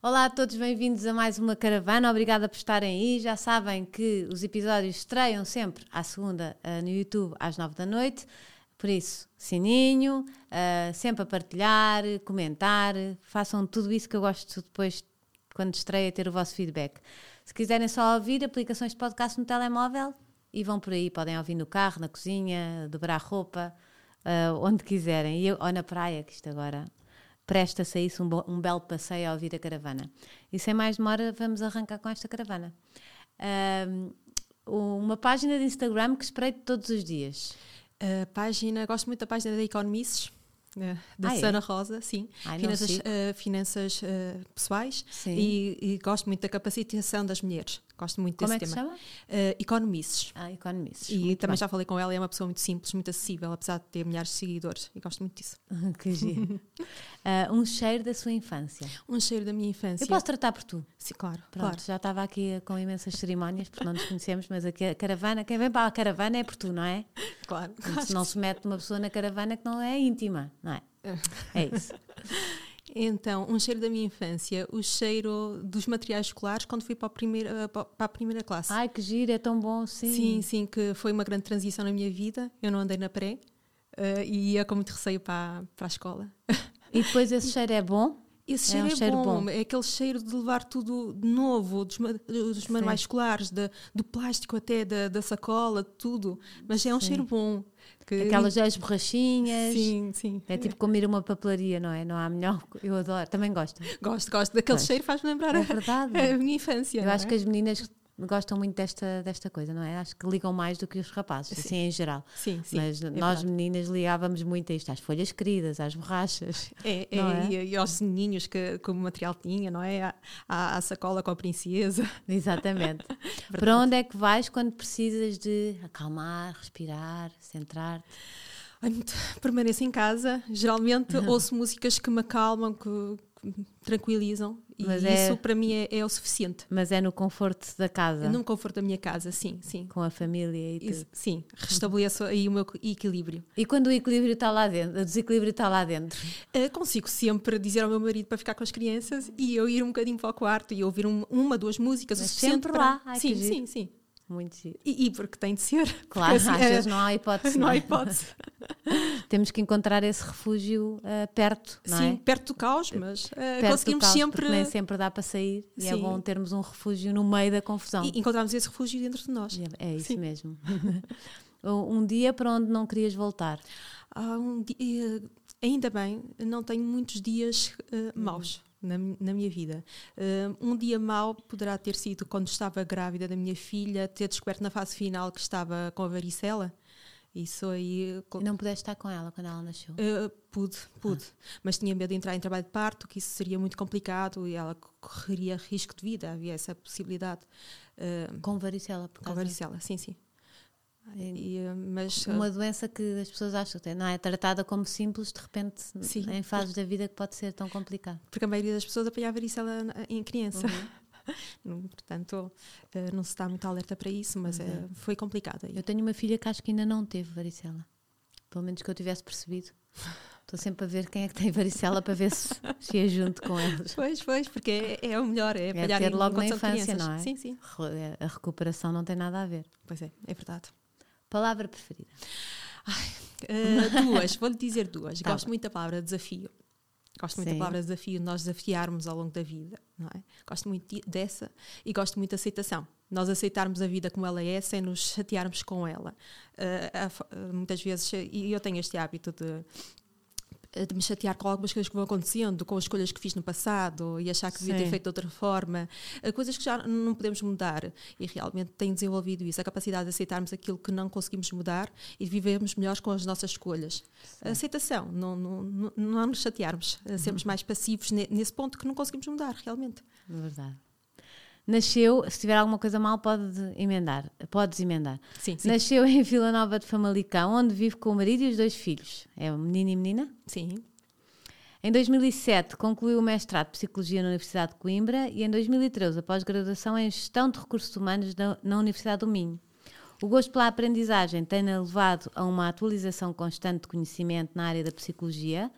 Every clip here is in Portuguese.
Olá a todos, bem-vindos a mais uma caravana. Obrigada por estarem aí. Já sabem que os episódios estreiam sempre à segunda uh, no YouTube às nove da noite. Por isso, sininho, uh, sempre a partilhar, comentar, façam tudo isso que eu gosto depois, quando estreia, ter o vosso feedback. Se quiserem só ouvir aplicações de podcast no telemóvel, e vão por aí, podem ouvir no carro, na cozinha, dobrar roupa, uh, onde quiserem, ou na praia, que isto agora presta-se a isso um, um, belo passeio a ouvir a caravana. E sem mais demora, vamos arrancar com esta caravana. Uh, uma página de Instagram que espreito todos os dias. A página, gosto muito da página da Economices da ah, é? Sana Rosa, sim. Ai, finanças, uh, finanças uh, pessoais e, e, gosto muito da capacitação das mulheres. Gosto muito Como desse é que tema. Se chama? Uh, Economices. Ah, Economices. E muito também bem. já falei com ela, é uma pessoa muito simples, muito acessível, apesar de ter milhares de seguidores. E gosto muito disso. que giro. um cheiro da sua infância. Um cheiro da minha infância. Eu posso tratar por tu? Sim, claro. Pronto, claro. já estava aqui com imensas cerimónias, porque não nos conhecemos, mas a caravana, quem vem para a caravana é por tu, não é? Claro. Se não se mete uma pessoa na caravana que não é íntima, não é? É isso. Então, um cheiro da minha infância, o cheiro dos materiais escolares quando fui para a primeira, para a primeira classe. Ai, que giro, é tão bom, sim. Sim, sim, que foi uma grande transição na minha vida. Eu não andei na pré uh, e ia com muito receio para, para a escola. E depois esse cheiro é bom? Esse cheiro é, um é cheiro bom. bom. é aquele cheiro de levar tudo de novo, dos, dos manuais escolares, de, do plástico até, da, da sacola, tudo. Mas é um Sim. cheiro bom. Que... Aquelas as borrachinhas. Sim, sim. É tipo comer uma papelaria, não é? Não há melhor. Eu adoro. Também gosto. Gosto, gosto. Daquele cheiro faz-me lembrar é verdade. A, a minha infância. Eu acho é? que as meninas gostam muito desta, desta coisa, não é? Acho que ligam mais do que os rapazes, sim. assim em geral. Sim, sim. Mas é nós verdade. meninas ligávamos muito a isto, às folhas queridas, às borrachas. É, é, é? E, e, aos ninhos que, que o material tinha, não é? À, à sacola com a princesa. Exatamente. Para onde é que vais quando precisas de acalmar, respirar, centrar-te? Permaneço em casa. Geralmente ouço músicas que me acalmam, que, tranquilizam e mas isso é, para mim é, é, o suficiente. Mas é no conforto da casa? É no conforto da minha casa, sim, sim. Com a família e tudo? sim, restabeleço aí o meu equilíbrio. E quando o equilíbrio está lá dentro, o desequilíbrio está lá dentro? Uh, consigo sempre dizer ao meu marido para ficar com as crianças e eu ir um bocadinho para o quarto e ouvir um, uma, duas músicas, mas o suficiente sempre para... lá. Ai, sim, sim, sim. Muito giro. E, e, porque tem de ser. Claro, assim, às é, vezes não há hipótese. Não, não há é? hipótese. Temos que encontrar esse refúgio uh, perto, não Sim, é? perto do caos, mas uh, conseguimos caos, sempre. Nem sempre dá para sair Sim. e é bom termos um refúgio no meio da confusão. E encontrarmos esse refúgio dentro de nós. É, é isso Sim. mesmo. um dia para onde não querias voltar? Ah, um dia, ainda bem, não tenho muitos dias uh, maus na, na minha vida. Uh, um dia mau poderá ter sido quando estava grávida da minha filha, ter descoberto na fase final que estava com a varicela. Isso aí. Não pudeste estar com ela quando ela nasceu? Uh, pude, pude. Ah. Mas tinha medo de entrar em trabalho de parto, que isso seria muito complicado e ela correria risco de vida, havia essa possibilidade. Uh, com varicela, por Com varicela, sim, sim. E, mas, uma doença que as pessoas acham que não é tratada como simples, de repente, sim, em fases da vida que pode ser tão complicado. Porque a maioria das pessoas apanha a varicela em criança. Uhum. Portanto, eh, não se está muito alerta para isso, mas é, foi complicado. Eu tenho uma filha que acho que ainda não teve varicela. Pelo menos que eu tivesse percebido. Estou sempre a ver quem é que tem varicela para ver se, se é junto com eles. Pois, pois, porque é, é o melhor, é, é ter logo na infância, não é? Sim, sim. A recuperação não tem nada a ver. Pois é, é verdade. Palavra preferida? Ai, uh, duas, vou-lhe dizer duas. Tá Gosto bem. muito da palavra desafio. Gosto muito Sim. da palavra desafio, nós desafiarmos ao longo da vida, não é? Gosto muito dessa e gosto muito da aceitação. Nós aceitarmos a vida como ela é sem nos chatearmos com ela. Uh, uh, muitas vezes, e eu tenho este hábito de de me chatear com algumas coisas que vão acontecendo, com as escolhas que fiz no passado e achar que devia Sim. ter feito de outra forma, eh, coisas que já não podemos mudar. E realmente tenho desenvolvido isso, a capacidade de aceitarmos aquilo que não conseguimos mudar e de vivermos melhor com as nossas escolhas. A aceitação, não, não, não, não nos chatearmos, uhum. sermos mais passivos nesse ponto que não conseguimos mudar, realmente. Verdade nasceu, se tiver alguma coisa mal, pode emendar. Podes emendar. Sim, sim. Nasceu em Vila Nova de Famalicão, onde vive com o marido e os dois filhos. É menino e menina? Sim. Em 2007, concluiu o mestrado de Psicologia na Universidade de Coimbra e em 2013, a pós-graduação em Gestão de Recursos Humanos na Universidade do Minho. O gosto pela aprendizagem tem levado a uma atualização constante de conhecimento na área da psicologia,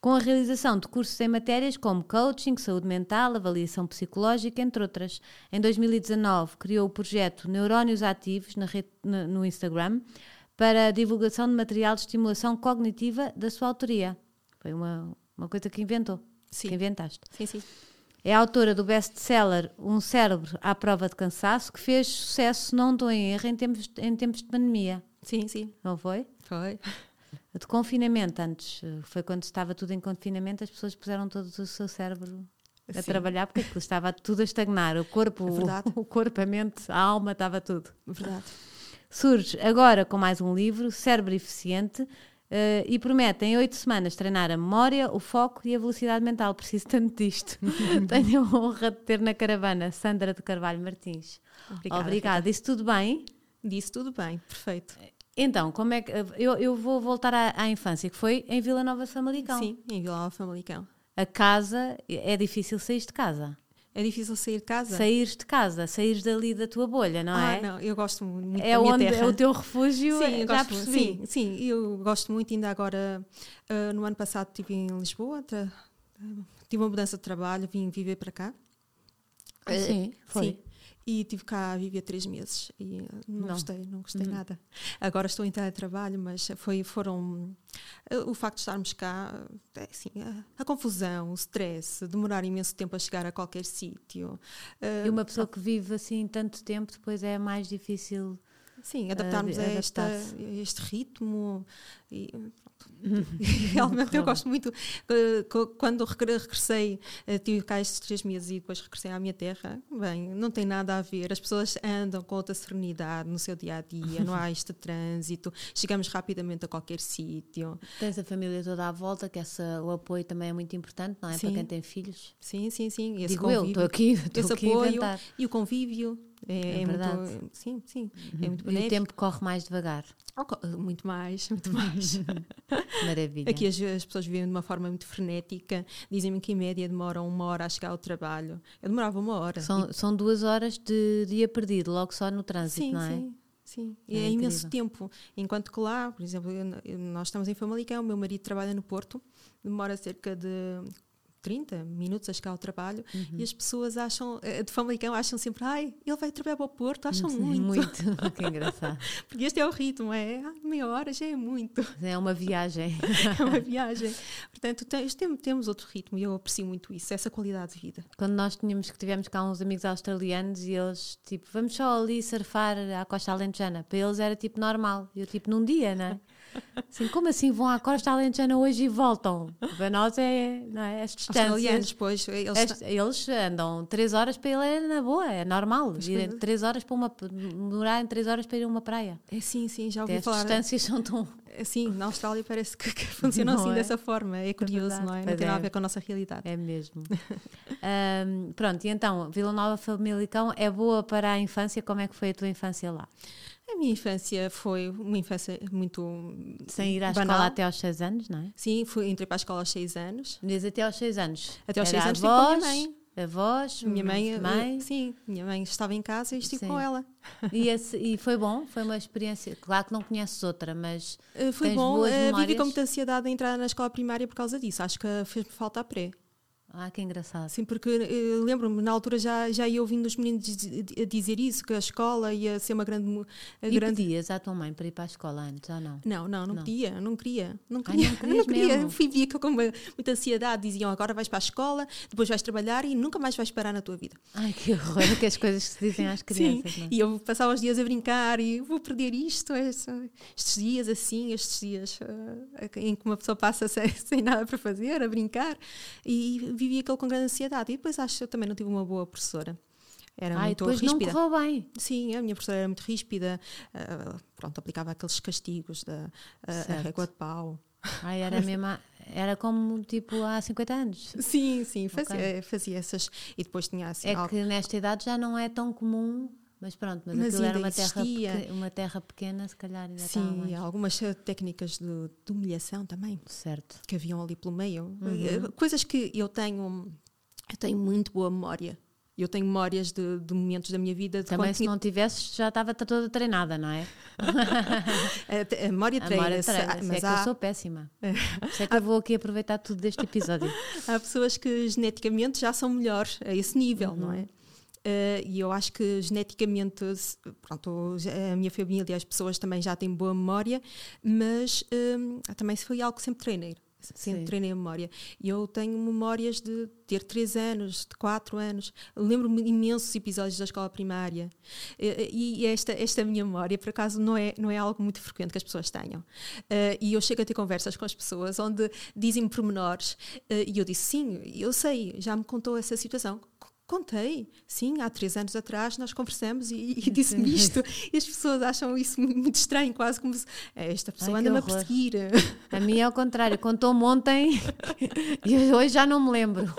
com a realização de cursos em matérias como coaching, saúde mental, avaliação psicológica, entre outras. Em 2019, criou o projeto Neurónios Ativos rede, no Instagram para a divulgação de material de estimulação cognitiva da sua autoria. Foi uma, uma coisa que inventou, Sim. que inventaste. Sim, sim. É autora do best-seller Um Cérebro à Prova de Cansaço, que fez sucesso, não estou em erro, em tempos, em tempos de pandemia. Sim, sim. Não foi? Foi. De confinamento antes. Foi quando estava tudo em confinamento, as pessoas puseram todo o seu cérebro a Sim. trabalhar, porque estava tudo a estagnar. O corpo, É verdade. o corpo, a mente, a alma, estava tudo. Verdade. Surge agora com mais um livro, Cérebro Eficiente, eh, e promete em oito semanas treinar a memória, o foco e a velocidade mental. Preciso tanto disto. Tenho a honra de ter na caravana Sandra de Carvalho Martins. Obrigada. Obrigada. Disse tudo bem? Disse tudo bem, perfeito. Então, como é que. Eu, eu vou voltar à, à infância, que foi em Vila Nova Famalicão. Sim, em Vila Nova Famalicão. A casa, é difícil sair de casa. É difícil sair de casa? Sair de casa, sair dali da tua bolha, não ah, é? não, eu gosto muito É da minha onde terra. é o teu refúgio, Sim, eu já gosto, percebi. sim, sim, eu gosto muito. Ainda agora, ah, no ano passado, estive em Lisboa, tra- ah, tive uma mudança de trabalho, vim viver para cá. Ah, Sim, foi. Sim. E estive cá a viver três meses e não, Não. gostei, não gostei Uhum. nada. Agora estou em teletrabalho, mas foi, foram ah, o facto de estarmos cá, é, assim, a, a confusão, o stress, demorar imenso tempo a chegar a qualquer sítio. E uma pessoa que vive assim tanto tempo, depois é mais difícil. Sim, adaptarmos a, de- esta, adaptar-se. a este ritmo. E. Realmente eu gosto muito. eh, Quando regre- regressei, eh, tive cá estes três meses e depois regressei à minha terra. Bem, não tem nada a ver. As pessoas andam com outra serenidade no seu dia a dia, não há este trânsito, chegamos rapidamente a qualquer sítio. Tens a família toda à volta, que essa, o apoio também é muito importante, não é? Para Sim. quem tem filhos. Sim, sim, sim. Esse Digo eu, convívio, estou aqui, estou aqui a apoio inventar. e o convívio. É, É é verdade. muito. Sim, sim. É muito E o tempo corre mais devagar. Oh, co- Muito mais, muito mais. Maravilha. Aqui as, as pessoas vivem de uma forma muito frenética. Dizem-me que em média demoram uma hora a chegar ao trabalho. Eu demorava uma hora. São, são duas horas de dia perdido, logo só no trânsito, sim, não é? sim, sim. E É é, imenso tempo. Enquanto que lá, por exemplo, eu- nós estamos em Famalicão, o meu marido trabalha no Porto, demora cerca de 30 minutos a chegar ao trabalho Uhum. e as pessoas acham, eh, de Famalicão, acham sempre, ai, ele vai trabalhar para o Porto, acham muito. Muito, que engraçado. Porque este é o ritmo, é ah, meia hora já é muito. É uma viagem. É uma viagem. Portanto, tem- tem- temos outro ritmo e eu aprecio muito isso, essa qualidade de vida. Quando nós tínhamos que tivemos cá uns amigos australianos e eles, tipo, vamos só ali surfar à costa alentejana. Para eles era tipo normal. Eu, tipo, num dia, não é? Assim, como assim vão à costa alentejana hoje e voltam? Para nós é, não é? As Australianos, distâncias. pois, eles As- eles andam 3 horas para ele é na boa, é normal. Pois, Ir pois. 3 horas para uma. demorar em 3 horas para ir a uma praia. É sim, sim, já ouvi Até as falar. distâncias são tão. Sim, na Austrália parece que, que funciona Não assim é? dessa forma. É curioso, verdade. não é? Não Pois tem nada é. a ver com a nossa realidade. É mesmo. Ahm, pronto, e então, Vila Nova Famalicão é boa para a infância? Como é que foi a tua infância lá? A minha infância foi uma infância muito. Sem ir à banal. escola até aos 6 anos, não é? Sim, fui, entrei para a escola aos 6 anos. Diz até aos 6 anos. Até aos Era 6 anos estive com a minha mãe. Avós, Minha mãe, mãe. sim, minha mãe estava em casa e estive Sim. com ela. E, esse- e foi bom? Foi uma experiência. Claro que não conheces outra, mas Eh, Foi bom, eh, vivi com muita ansiedade a entrar na escola primária por causa disso. Acho que fez-me falta a pré. Ah, que engraçado. Sim, porque eh, lembro-me, na altura já, já ia ouvindo os meninos dizer isso, que a escola ia ser uma grande. a E grande... pedias à tua mãe para ir para a escola antes ou não? Não, não, não, Não. podia, não queria, não Ai, queria, não não, querias queria. mesmo? Fui via com muita ansiedade, diziam agora vais para a escola, depois vais trabalhar e nunca mais vais parar na tua vida. Ai, que horror, que as coisas que se dizem às crianças, Sim, não é? e eu passava os dias a brincar e vou perder isto, este- estes dias assim, estes dias eh, em que uma pessoa passa sem, sem nada para fazer, a brincar, e vivi aquilo com grande ansiedade. E depois acho que eu também não tive uma boa professora. Era Ai, muito depois ríspida. não correu bem. Sim, a minha professora era muito ríspida, eh, pronto, aplicava aqueles castigos da Certo. régua de pau. Era mesmo. Era como tipo há 50 anos. Sim, sim, fazia, Ok. fazia essas. E depois tinha assim. É algo- que nesta idade já não é tão comum, mas pronto, mas, Mas aquilo era uma terra, existia. peque- uma terra pequena, se calhar ainda estava Sim, algumas técnicas de, de humilhação também Certo. que haviam ali pelo meio. Uhum. Eh, Coisas que eu tenho. Eu tenho muito boa memória. Eu tenho memórias de, de momentos da minha vida. De Também se tinha... não tivesses, já estava toda treinada, não é? a, a memória treina-se. Treina mas é há... que eu sou péssima. É que eu vou aqui aproveitar tudo deste episódio. há pessoas que geneticamente já são melhores a esse nível, uhum. não é? Uh, e eu acho que geneticamente, pronto, a minha família, as pessoas também já têm boa memória, mas uh, também foi algo que sempre treinei. Sempre Sim. treinei a memória. E eu tenho memórias de ter 3 anos, de 4 anos. Lembro-me imensos episódios da escola primária. E, e, esta, esta minha memória, por acaso, não é, não é algo muito frequente que as pessoas tenham. E eu chego a ter conversas com as pessoas onde dizem-me pormenores. E eu disse: Sim, eu sei, já me contou essa situação Contei, sim, há três anos atrás nós conversamos e, e disse-me isto. E as pessoas acham isso muito estranho, quase como se é, esta pessoa anda-me a perseguir. A mim é ao contrário, contou-me ontem e hoje já não me lembro.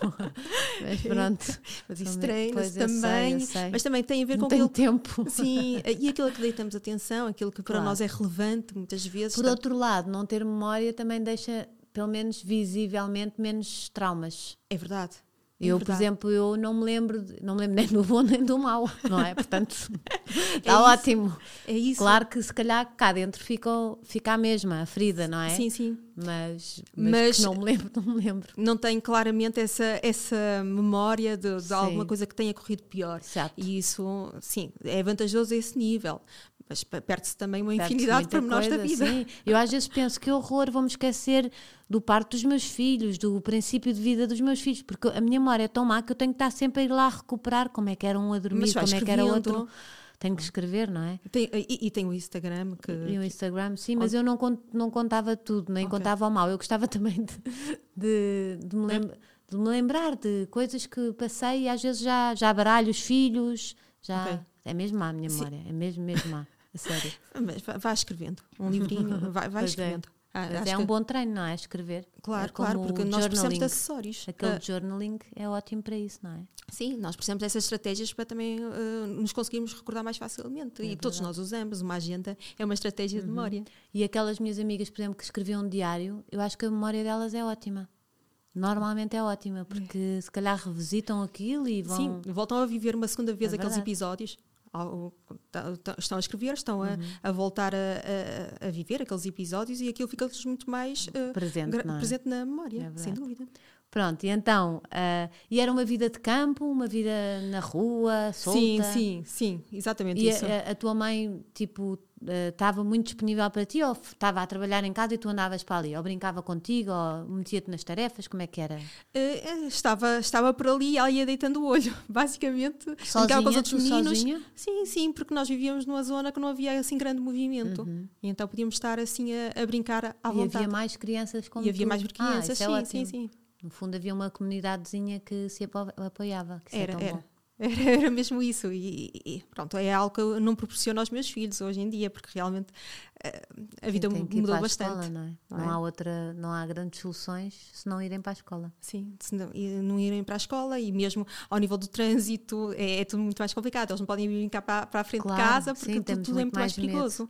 Mas pronto. Mas isso treina-se também. Sei. Mas também tem a ver não com aquilo. tempo. Sim, e aquilo que deitamos atenção, aquilo que para claro. nós é relevante muitas vezes. Por outro lado, não ter memória também deixa, pelo menos visivelmente, menos traumas. É verdade. Eu, por exemplo, eu não me lembro, não me lembro nem do bom nem do mau, não é? Portanto, está é ótimo. É isso. Claro que se calhar cá dentro fica, fica a mesma, a ferida, não é? Sim, sim. Mas, mas, mas não me lembro, não me lembro. Não tenho claramente essa, essa memória de, de alguma coisa que tenha corrido pior. Exato. E isso, sim, é vantajoso a esse nível mas perde-se também uma infinidade de pormenores da vida. Sim. Eu às vezes penso que horror, vou-me esquecer do parto dos meus filhos, do princípio de vida dos meus filhos, porque a minha memória é tão má que eu tenho que estar sempre a ir lá recuperar como é que era um a dormir, como é que era o outro. Tenho que escrever, não é? Tem, e, e, tem o Instagram que. E o Instagram, sim, mas eu não, não contava tudo, nem okay. contava o mal. Eu gostava também de, de, de, me lembra, de, me lembrar de coisas que passei e às vezes já, já baralho os filhos, já. Okay. É mesmo má a minha memória, sim. é mesmo, mesmo má. A sério. Mas vai escrevendo. Um livrinho, vai, vai é. escrevendo. É. Ah, é um bom treino, não é? Escrever. Claro, é claro, porque nós precisamos de acessórios. Aquele uh, journaling é ótimo para isso, não é? Sim, nós precisamos dessas estratégias para também uh, nos conseguirmos recordar mais facilmente. É e verdade. todos nós usamos. Uma agenda é uma estratégia uhum. de memória. E aquelas minhas amigas, por exemplo, que escreviam um diário, eu acho que a memória delas é ótima. Normalmente é ótima, porque é. se calhar revisitam aquilo e vão. Sim, voltam a viver uma segunda vez é aqueles episódios estão a escrever, estão a, uhum. a voltar a, a, a, viver aqueles episódios e aquilo fica-lhes muito mais uh, presente, é? presente na memória, é sem dúvida. Pronto, e então, uh, e era uma vida de campo, uma vida na rua, solta? Sim, sim, sim, exatamente e isso. A, a tua mãe, tipo, estava uh, muito disponível para ti ou estava a trabalhar em casa e tu andavas para ali? Ou brincava contigo ou metia-te nas tarefas? Como é que era? Uh, estava, estava por ali e ela ia deitando o olho, basicamente. Sozinha, com os outros meninos. Sozinha? Sim, sim, porque nós vivíamos numa zona que não havia assim grande movimento. Uhum. E então podíamos estar assim a, a brincar à e vontade. E havia mais crianças como E havia tu. mais crianças, ah, é sim, sim, sim. No fundo havia uma comunidadezinha que se apoiava. Que é era, era. Bom. Era, era, mesmo isso. E, e, pronto, é algo que eu não proporciono aos meus filhos hoje em dia, porque realmente uh, a vida mudou bastante. Escola, não, é? não, não é? há outra, não há grandes soluções se não irem para a escola. Sim, se não, não irem para a escola e mesmo ao nível do trânsito é, é tudo muito mais complicado. Eles não podem vir cá para, para a frente claro, de casa porque sim, tudo, tudo é muito mais, mais perigoso.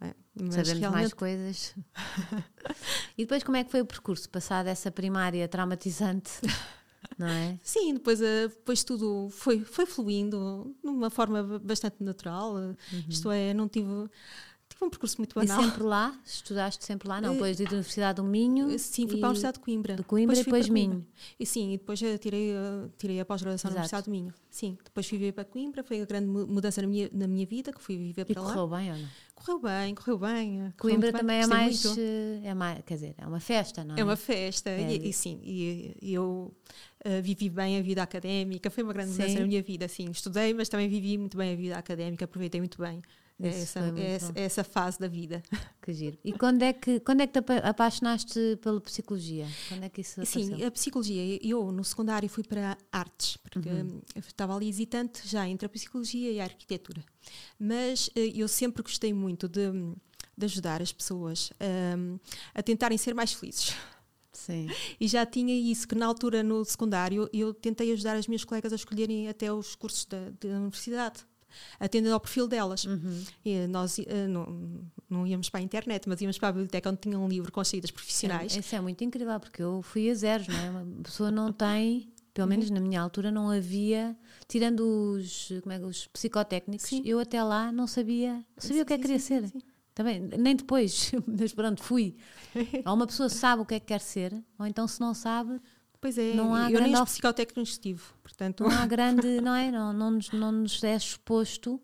É, Sabemos realmente... mais coisas. e depois como é que foi o percurso? Passado essa primária traumatizante não é? Sim, depois, eh, depois tudo foi, foi fluindo de uma forma bastante natural. Uhum. Isto é, não tive, tive um percurso muito banal. E sempre lá? Estudaste sempre lá? Não, depois da Universidade do Minho? Eh, sim, fui para a Universidade de Coimbra. De Coimbra depois e depois Minho. E sim, e depois tirei, tirei a pós-graduação na Universidade do Minho. Sim, depois fui viver para Coimbra, foi a grande mudança na minha, na minha vida, que fui viver para e lá. correu bem ou não? Correu bem, correu bem. Coimbra também é mais, eh, é mais, quer dizer, é uma festa, não é? É uma festa, é. E, e, sim, e, e eu uh, vivi bem a vida académica, foi uma grande sim. mudança na minha vida, sim, estudei, mas também vivi muito bem a vida académica, aproveitei muito bem é essa, é essa, é essa, fase da vida. Que giro. E quando é que, quando é que te apaixonaste pela psicologia? Quando é que isso Sim, a psicologia, eu no secundário fui para artes, porque uhum. estava ali hesitante já entre a psicologia e a arquitetura. Mas eh, eu sempre gostei muito de, de ajudar as pessoas um, a tentarem ser mais felizes. Sim. E já tinha isso, que na altura no secundário eu tentei ajudar as minhas colegas a escolherem até os cursos da, da universidade atendendo ao perfil delas. Uhum. E nós uh, não, não íamos para a internet, mas íamos para a biblioteca onde tinha um livro com saídas profissionais. É, isso é muito incrível, porque eu fui a zeros, não é? Uma pessoa não tem pelo menos na minha altura, não havia, tirando os, como é, os psicotécnicos, Sim. eu até lá não sabia, não sabia Sim, o que é que queria sim, ser. Também, nem depois, mas pronto, fui. ou uma pessoa sabe o que é que quer ser, ou então se não sabe, Pois é, Não há eu nem of- psicotécnicos tive, portanto. não há grande, não é? Não, não, nos, não nos é exposto.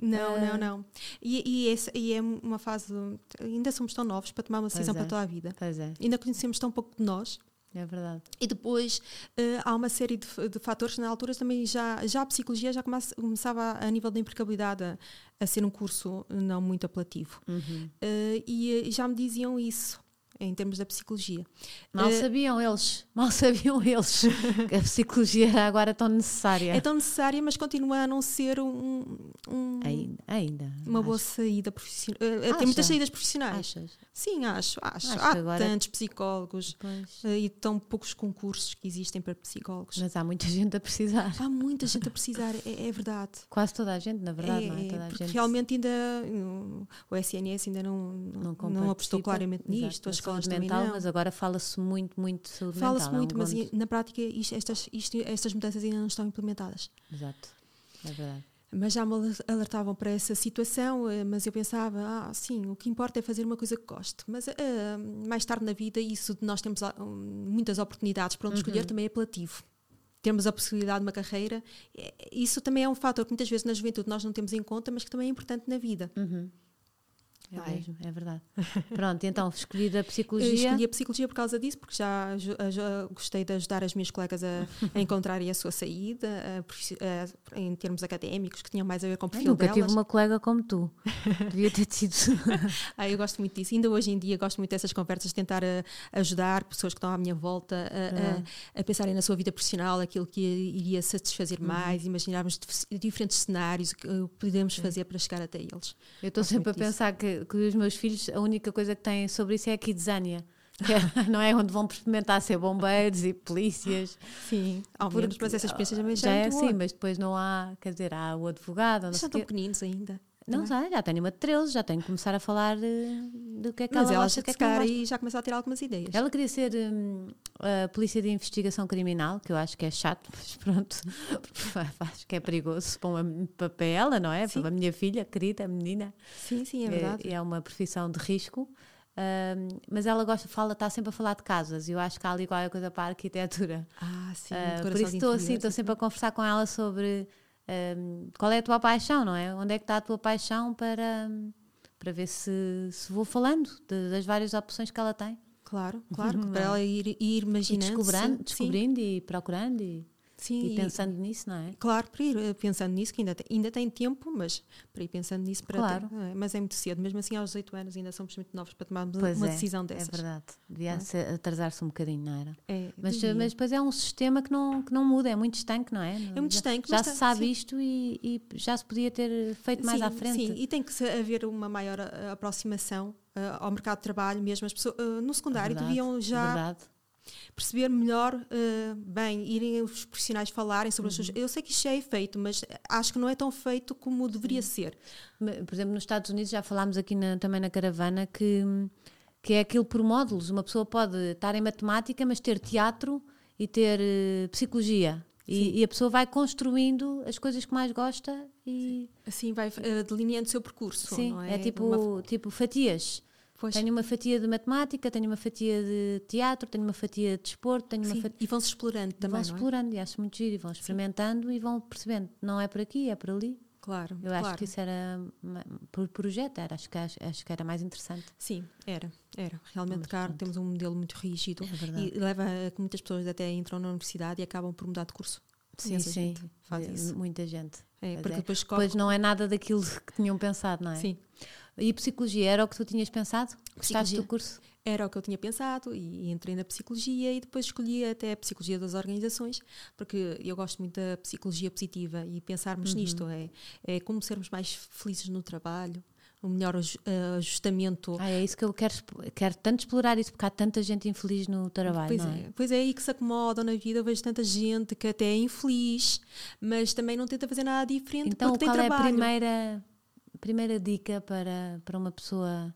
Não, Ah. não, não. E, e, esse- e é uma fase. Ainda somos tão novos para tomar uma decisão é. para toda a vida. Pois é, Ainda conhecemos tão pouco de nós. é verdade. E depois eh, há uma série de, de fatores. Na altura também já, já a psicologia já começa- começava a, nível da empregabilidade a, a ser um curso não muito apelativo. Uhum. Eh, e eh, já me diziam isso em termos da psicologia. Mal Eh, sabiam eles, mal sabiam eles que a psicologia era agora tão necessária. é tão necessária, mas continua a não ser um, um- ainda, ainda. uma boa acho- saída profissional. Eh, Tem muitas saídas profissionais. Achas? Sim, acho, acho. Acho há agora- tantos psicólogos eh, e tão poucos concursos que existem para psicólogos. Mas há muita gente a precisar. Há muita gente a precisar, é, é verdade. Quase toda a gente, na verdade, é, não é? é, Toda a gente. realmente ainda o SNS ainda não, não, não, apostou claramente Exato, nisto, escolas saúde mental, mas agora fala-se muito, muito de saúde Fala-se mental. é um muito, mas grande- i- na prática isto- estas, isto- estas mudanças ainda não estão implementadas. Exato, é verdade. Mas já me aler- alertavam para essa situação, eh, mas eu pensava, ah, sim, o que importa é fazer uma coisa que goste. Mas eh, mais tarde na vida, isso de nós temos ah, muitas oportunidades para onde Uhum. escolher também é apelativo. Temos a possibilidade de uma carreira, eh, isso também é um fator que muitas vezes na juventude nós não temos em conta, mas que também é importante na vida. Uhum. É é? mesmo, é verdade. Pronto, então escolhi a Eu psicologia. escolhi a psicologia por causa disso, porque já, já gostei de ajudar as minhas colegas a, a encontrarem a sua saída, a a- em termos académicos, que tinham mais a ver com o Eu perfil nunca delas. tive uma colega como tu. Devia ter tido. Ah, eu gosto muito disso. Ainda hoje em dia gosto muito dessas conversas, de tentar ah, ajudar pessoas que estão à minha volta a, a- pensarem na sua vida profissional, aquilo que iria satisfazer Uhum. mais, imaginarmos dif- diferentes cenários, o que podemos fazer para chegar até eles. Eu estou sempre a disso. pensar que, que os meus filhos, a única coisa que têm sobre isso é a kidzania. É- não é onde vão experimentar ser bombeiros e polícias. Sim, ao menos, mas essa experiência também já já, é assim, boa. mas depois não há, quer dizer, há o advogado, não Já estão pequeninos ainda. Não sei, já tenho uma de 13, já tenho que começar a falar do que é que Mas ela ela do que é que e já começa a ter algumas ideias. Ela queria ser hum, a polícia de investigação criminal, que eu acho que é chato, mas pronto, acho que é perigoso para, uma, para ela, não é? Sim. Para a minha filha, querida, a menina. Sim, sim, é verdade. É, é uma profissão de risco. hum, mas ela gosta, fala, está sempre a falar de casas e eu acho que há ali qualquer coisa para a arquitetura. Ah, sim, Ah, por isso estou assim, estou sempre a conversar com ela sobre qual é a tua paixão, não é? Onde é que está a tua paixão para, para ver se, se vou falando de- das várias opções que ela tem. Claro, claro, que Não para é? ela ir, ir E imaginando. descobrindo, sim, descobrindo e procurando e, sim, e pensando nisso, não é? Claro, para ir eh, pensando nisso, que ainda tem, ainda tem tempo, mas para ir pensando nisso, para Claro. ter- é, mas é muito cedo, mesmo assim aos 18 anos ainda somos muito novos para tomar Pois uma é, decisão É dessas. verdade. Devia é? atrasar-se um bocadinho, não era? É, Mas, devia. mas depois é um sistema que não, que não muda, é muito estanque, não é? É muito Já- estanque, Já mas se tá- sabe sim. isto e, e já se podia ter feito mais sim, à frente. Sim, e tem que haver uma maior eh, aproximação eh, ao mercado de trabalho, mesmo as pessoas eh, no secundário Verdade, deviam já Verdade. Perceber melhor, eh, bem, irem os profissionais falarem sobre as Uhum. suas. Eu sei que isto já é feito, mas acho que não é tão feito como deveria ser. Me- Por exemplo, nos Estados Unidos, já falámos aqui na- também na caravana, que, que é aquilo por módulos. Uma pessoa pode estar em matemática, mas ter teatro e ter eh, psicologia. E, e a pessoa vai construindo as coisas que mais gosta e Assim vai eh, delineando o seu percurso. sim, é, é? tipo, Uma- tipo fatias. Pois. Tenho uma fatia de matemática, tenho uma fatia de teatro, tenho uma fatia de desporto, tenho uma Sim, fatia. E vão-se explorando também, vão não é? explorando e acho muito giro, e vão experimentando e vão percebendo. Não é por aqui, é por ali. Claro, Eu claro. acho que isso era por projeto, era, acho, que, acho, que era mais interessante. Sim, era, era. Realmente cá temos um modelo muito rígido É e leva a que muitas pessoas até entram na universidade e acabam por mudar de curso. Sim, sim. gente faz Eh, isso. Muita gente. É, porque é. depois corre. Pois não é nada daquilo que tinham pensado, não é? Sim, E psicologia era o que tu tinhas pensado? Gostaste do curso? era o que eu tinha pensado e, e entrei na psicologia e depois escolhi até a psicologia das organizações, porque eu gosto muito da psicologia positiva e pensarmos Uhum. nisto, é, é como sermos mais felizes no trabalho, um melhor eh, ajustamento. Ah, é isso que eu quero, quero tanto explorar isso, porque há tanta gente infeliz no trabalho, Pois é, é? pois é aí que se acomodam na vida. Eu vejo tanta gente que até é infeliz, mas também não tenta fazer nada diferente Então, porque qual tem é a trabalho. primeira, primeira dica para, para uma pessoa?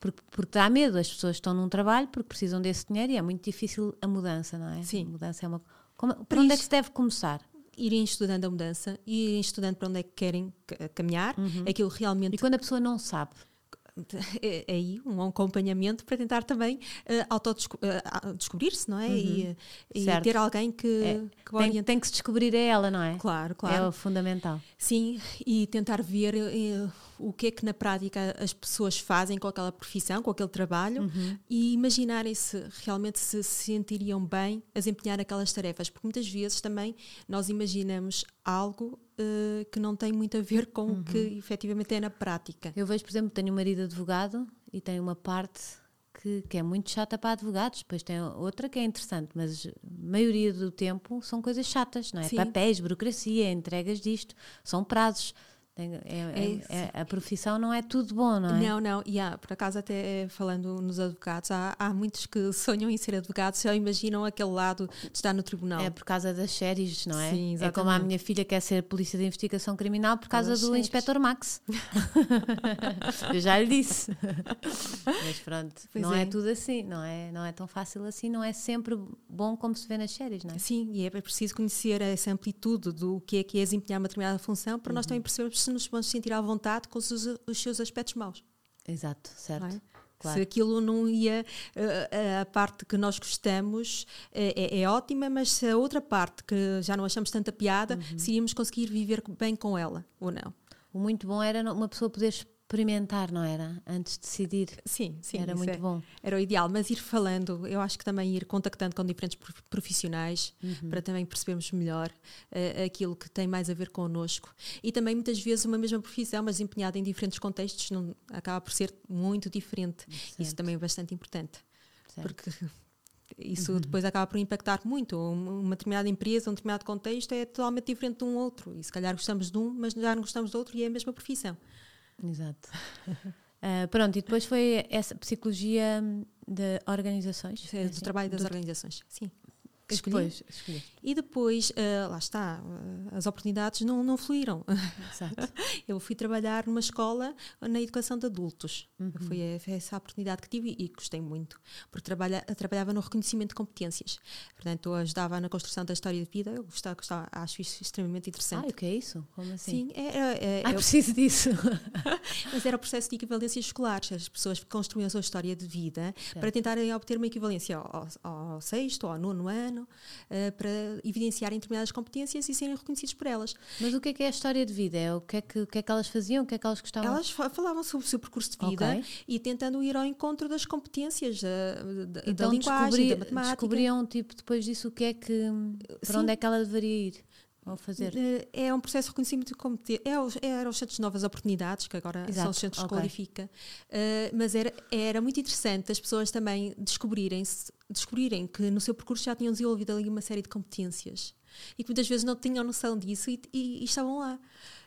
Porque, porque dá medo, as pessoas estão num trabalho porque precisam desse dinheiro e é muito difícil a mudança, não é? Sim. A mudança é uma Como, por onde é que se deve começar? Irem estudando a mudança, irem estudando para onde é que querem caminhar, uhum. aquilo realmente. E quando a pessoa não sabe? é, é aí um acompanhamento para tentar também uh, autodescobrir-se, uh, não é? Uhum. E, e ter alguém que, é. que tem, tem, que se descobrir a ela, não é? Claro, claro. É o fundamental. Sim, e tentar ver uh, o que é que na prática as pessoas fazem com aquela profissão, com aquele trabalho uhum. e imaginarem se realmente se, se sentiriam bem a desempenhar aquelas tarefas, porque muitas vezes também nós imaginamos algo uh, que não tem muito a ver com uhum. o que efetivamente é na prática. Eu vejo, por exemplo, tenho um marido advogado e tem uma parte que, que, é muito chata para advogados, depois tem outra que é interessante, mas a maioria do tempo são coisas chatas, não é? Sim. Papéis, burocracia, entregas disto, são prazos. É, é, é, a profissão não é tudo bom, não é? Não, não. E há, por acaso, até falando nos advogados, há, há muitos que sonham em ser advogados, só imaginam aquele lado de estar no tribunal. É por causa das séries, não é? Sim, exatamente. É como a minha filha quer ser polícia de investigação criminal por causa do séries. Inspector Max. Eu já lhe disse. Mas pronto, pois não é. é. tudo assim, não é, não é tão fácil assim, não é sempre bom como se vê nas séries, não é? Sim, e é preciso conhecer essa amplitude do que é que é desempenhar uma determinada função para uhum. nós também percebermos se nos vamos sentir à vontade com os, os seus aspectos maus. Exato, certo. É? Claro. Se aquilo não ia, a, a parte que nós gostamos é, é, é, ótima, mas se a outra parte que já não achamos tanta piada, uhum. se íamos conseguir viver bem com ela ou não. O muito bom era uma pessoa poder experimentar, não era? Antes de decidir. Sim, sim. Era muito é, bom. Era o ideal, mas ir falando, eu acho que também ir contactando com diferentes profissionais uhum. para também percebermos melhor uh, aquilo que tem mais a ver connosco. E também muitas vezes uma mesma profissão, mas empenhada em diferentes contextos, não, acaba por ser muito diferente. Certo. Isso também é bastante importante. Certo. Porque isso uhum. depois acaba por impactar muito. Uma determinada empresa, um determinado contexto é totalmente diferente de um outro. E se calhar gostamos de um, mas já não gostamos do outro e é a mesma profissão. Exato. Uh, pronto, e depois foi essa psicologia de organizações? É, do assim? trabalho das do... organizações, sim escolhi. Depois, escolhi. E depois, uh, lá está, uh, as oportunidades não, não fluíram. Exato. eu fui trabalhar numa escola na educação de adultos. Uhum. Foi, foi, essa a oportunidade que tive e, e gostei muito, porque trabalha, trabalhava no reconhecimento de competências. Portanto, eu ajudava na construção da história de vida. Eu gostava, gostava acho isso extremamente interessante. Ah, o que é isso? Como assim? Sim, é, é, ah, eu, preciso disso. mas era o processo de equivalências escolares. As pessoas construíam a sua história de vida para tentarem obter uma equivalência ao, ao, ao sexto ou ao nono ano uh, para evidenciarem determinadas competências e serem reconhecidos por elas. Mas o que é que é a história de vida? É o que é que, o que, é que elas faziam? O que é que elas gostavam? Elas falavam sobre o seu percurso de vida okay. e tentando ir ao encontro das competências uh, da, então, da linguagem, da matemática. descobriam, tipo, depois disso, o que é que, para Sim. onde é que ela deveria ir? Fazer? Eh, é um processo de reconhecimento de competência. É, os, era os centros de novas oportunidades, que agora Exato. são os centros okay. Qualifica. Uh, mas era, era muito interessante as pessoas também descobrirem, descobrirem que no seu percurso já tinham desenvolvido ali uma série de competências e que muitas vezes não tinham noção disso e, e, e estavam lá.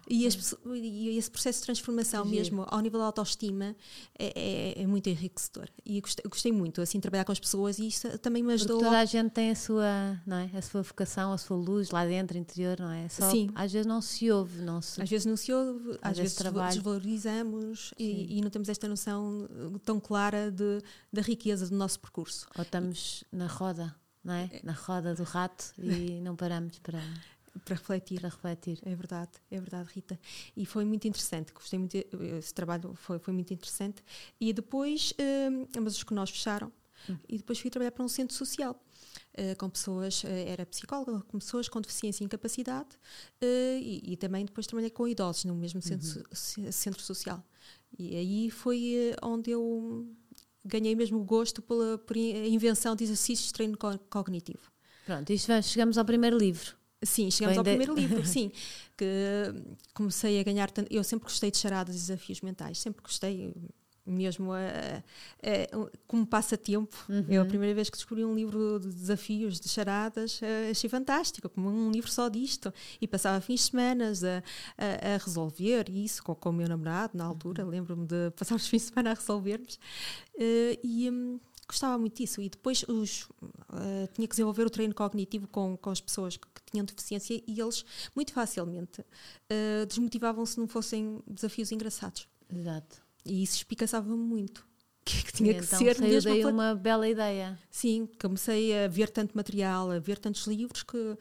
E, as, e, esse processo de transformação mesmo ao nível da autoestima é, é, é muito enriquecedor. E gostei, gostei, muito assim trabalhar com as pessoas e isso também me ajudou Porque toda a gente tem a sua não é? A sua vocação a sua luz lá dentro interior não é? Só, Sim. às vezes não se ouve não se às vezes não se ouve às, vezes trabalho. desvalorizamos e, e, não temos esta noção tão clara de, da riqueza do nosso percurso. Ou estamos na roda não é? Na roda do rato e não paramos para para refletir. Para refletir. É verdade, é verdade, Rita. E foi muito interessante, gostei muito, esse trabalho foi, foi muito interessante. E depois, uh, mas os que nós fecharam, hum. e depois fui trabalhar para um centro social. Uh, com pessoas, uh, era psicóloga, com pessoas com deficiência e incapacidade uh, e, e, também depois trabalhei com idosos no mesmo centro, uhum. centro social. E aí foi onde eu ganhei mesmo o gosto pela, por invenção de exercícios de treino cognitivo. Pronto, isto vai, chegamos ao primeiro livro. Sim, chegamos ao primeiro livro, sim. Que comecei a ganhar. Eu sempre gostei de charadas e desafios mentais, sempre gostei mesmo a, a, como passatempo. Uhum. Eu, a primeira vez que descobri um livro de desafios, de charadas, eh, achei fantástico, como um livro só disto. E passava fins de semana a, a, resolver isso com, com o meu namorado, na altura. Uhum. Lembro-me de passar os fins de semana a resolvermos. Uh, e. Um, gostava muito disso e depois os, uh, tinha que desenvolver o treino cognitivo com, com as pessoas que, que tinham deficiência e eles muito facilmente uh, desmotivavam se não fossem desafios engraçados. Exato. E isso espicaçava-me muito. Que é que tinha e que então ser saiu mesmo daí uma bela ideia. Sim, comecei a ver tanto material, a ver tantos livros que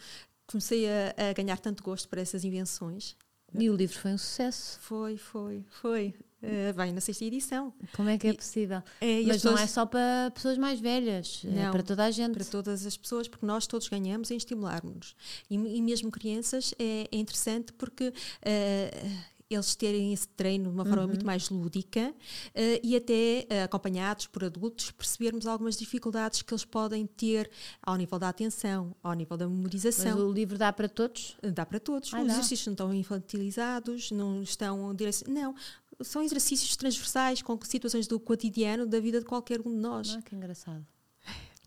comecei a, a ganhar tanto gosto para essas invenções. E o livro foi um sucesso. Foi, foi, foi. Eh, vai na sexta edição. Como é que é possível? É, e Mas as não pessoas- é só para pessoas mais velhas, é Não, para toda a gente. para todas as pessoas, porque nós todos ganhamos em estimularmos. E, e mesmo crianças é, é interessante porque eh, eles terem esse treino de uma forma muito mais lúdica eh, e até eh, acompanhados por adultos, percebermos algumas dificuldades que eles podem ter ao nível da atenção, ao nível da Mas memorização. o livro dá para todos? Dá para todos. Ah, Os dá. exercícios não estão infantilizados, não estão direc- Não, são exercícios transversais com situações do cotidiano da vida de qualquer um de nós. Ah, que engraçado.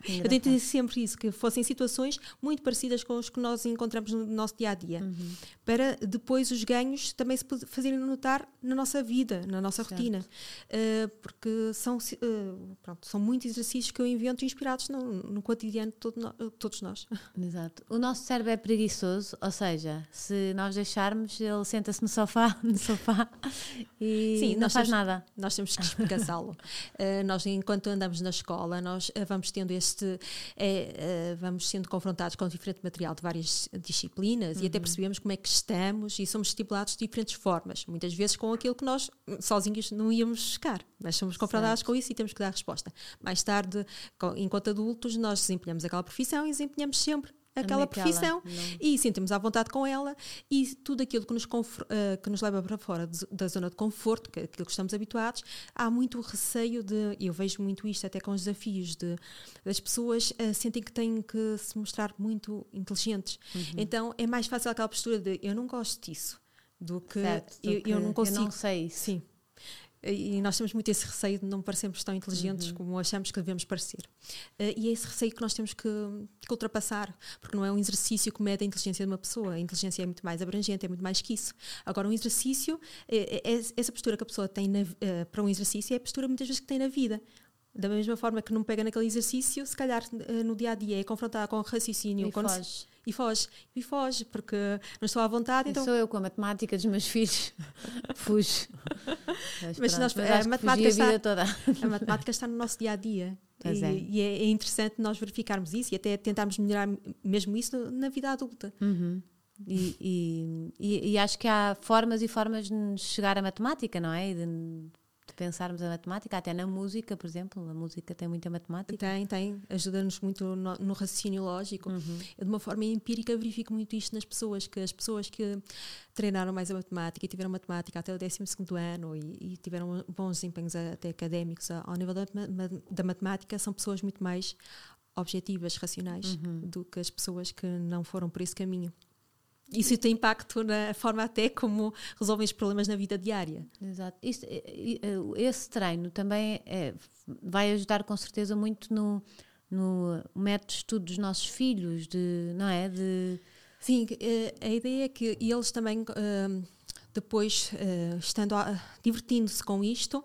Eu engraçado. tentei sempre isso, que fossem situações muito parecidas com as que nós encontramos no nosso dia a dia, Uhum. para depois os ganhos também se fazerem notar na nossa vida, na nossa Certo. rotina. Uh, porque são, uh, pronto, são muitos exercícios que eu invento inspirados no, no cotidiano de todo no- todos nós. Exato. O nosso cérebro é preguiçoso, ou seja, se nós deixarmos, ele senta-se no sofá, no sofá e Sim, não faz temos- nada. Nós temos que espreguiçá-lo. Uh, nós, enquanto andamos na escola, nós vamos tendo este. Eh, uh, vamos sendo confrontados com diferente material de várias disciplinas e até percebemos como é que estamos e somos estimulados de diferentes formas. Muitas vezes com aquilo que nós sozinhos não íamos buscar, mas somos confrontados Certo. com isso e temos que dar resposta. Mais tarde, enquanto adultos, nós desempenhamos aquela profissão e desempenhamos sempre aquela Naquela, profissão não. e sentimos à vontade com ela e tudo aquilo que nos, eh, que nos leva para fora da zona de conforto, que é aquilo que estamos habituados, há muito receio de, eu vejo muito isto até com os desafios de, das pessoas eh, sentem que têm que se mostrar muito inteligentes. Uhum. Então é mais fácil aquela postura de eu não gosto disso do que Certo, do eu, que eu não consigo. Eu não sei isso. Sim. E nós temos muito esse receio de não parecermos tão inteligentes Uhum. como achamos que devemos parecer. Eh, e é esse receio que nós temos que, que ultrapassar, porque não é um exercício que mede a inteligência de uma pessoa. A inteligência é muito mais abrangente, é muito mais que isso. Agora, um exercício, eh, eh, essa postura que a pessoa tem na- eh, para um exercício é a postura muitas vezes que tem na vida. Da mesma forma que não pega naquele exercício, se calhar no dia a dia é confrontada com o raciocínio E se- foge. E foge. E foge, porque não estou à vontade, então Sou eu com a matemática dos meus filhos. Fujo. Mas, Mas nós- mas a matemática a vida está- toda. A matemática está no nosso dia a dia. E é. e é, é interessante nós verificarmos isso e até tentarmos melhorar mesmo isso na vida adulta. Uhum. E, e, e- acho que há formas e formas de chegar à matemática, não é? De pensarmos a matemática, até na música, por exemplo. A música tem muita matemática. Tem, tem, ajuda-nos muito no, no raciocínio lógico. Uhum. Eu, de uma forma empírica, verifico muito isto nas pessoas, que as pessoas que treinaram mais a matemática e tiveram matemática até o 12 ano e, e tiveram bons desempenhos até académicos ao nível da, da matemática são pessoas muito mais objetivas, racionais, Uhum. do que as pessoas que não foram por esse caminho. Isso tem impacto na forma até como resolvem os problemas na vida diária. Exato. Isso, esse treino também é- vai ajudar com certeza muito no, no método de estudo dos nossos filhos, de, não é? De, Sim, eh, a ideia é que eles também, eh, depois, eh, estando a- divertindo-se com isto,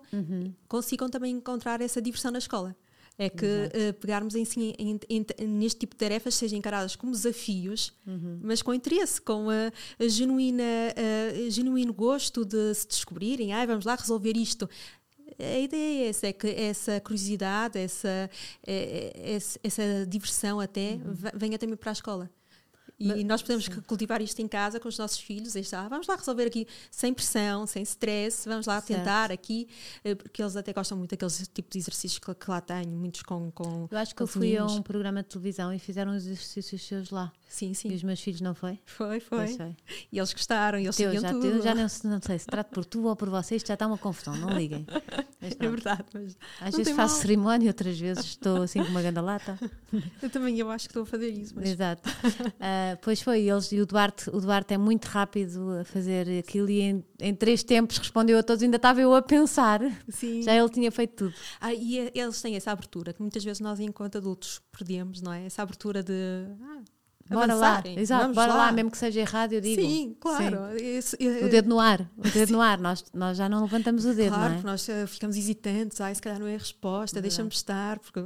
consigam também encontrar essa diversão na escola. É que eh, pegarmos em, si- em- em- neste tipo de tarefas sejam encaradas como desafios, mas com interesse, com a, a genuína, eh, genuíno gosto de se descobrirem, ah, vamos lá resolver isto. A ideia é essa, é que essa curiosidade, essa, é- é- essa, essa diversão até ve- venha também para a escola. E Mas- nós podemos cultivar isto em casa com os nossos filhos. Este, ah, vamos lá resolver aqui sem pressão, sem stress, vamos lá Certo. tentar aqui, eh, porque eles até gostam muito daqueles tipos de exercícios que, que lá tenho, muitos com. com eu acho que eu fui a um programa de televisão e fizeram os exercícios seus lá. Sim, E sim. os meus filhos não foi? Foi, Pois foi. E eles gostaram, e eles Teu, já, tudo. teu, já não, não sei se trata por tu ou por vocês, isto já está uma confusão, não liguem. Mas É verdade, mas Às vezes faço mal. cerimónia, outras vezes estou assim com uma gandalata. eu também eu acho que estou a fazer isso. Mas Exato. Ah, pois foi, eles e o Duarte, o Duarte é muito rápido a fazer aquilo e em, em três tempos respondeu a todos, ainda estava eu a pensar. sim. Já ele tinha feito tudo. Ah, e é- eles têm essa abertura que muitas vezes nós, enquanto adultos, perdemos, não é? Essa abertura de. Ah, bora lá, exato, Vamos bora lá. lá. mesmo que seja errado, eu digo. Sim, claro. Esse- O dedo no ar, o dedo no ar, nós, nós já não levantamos o dedo, claro, não é? porque nós eh, ficamos hesitantes, ai, se calhar não é a resposta, deixa-me estar, porque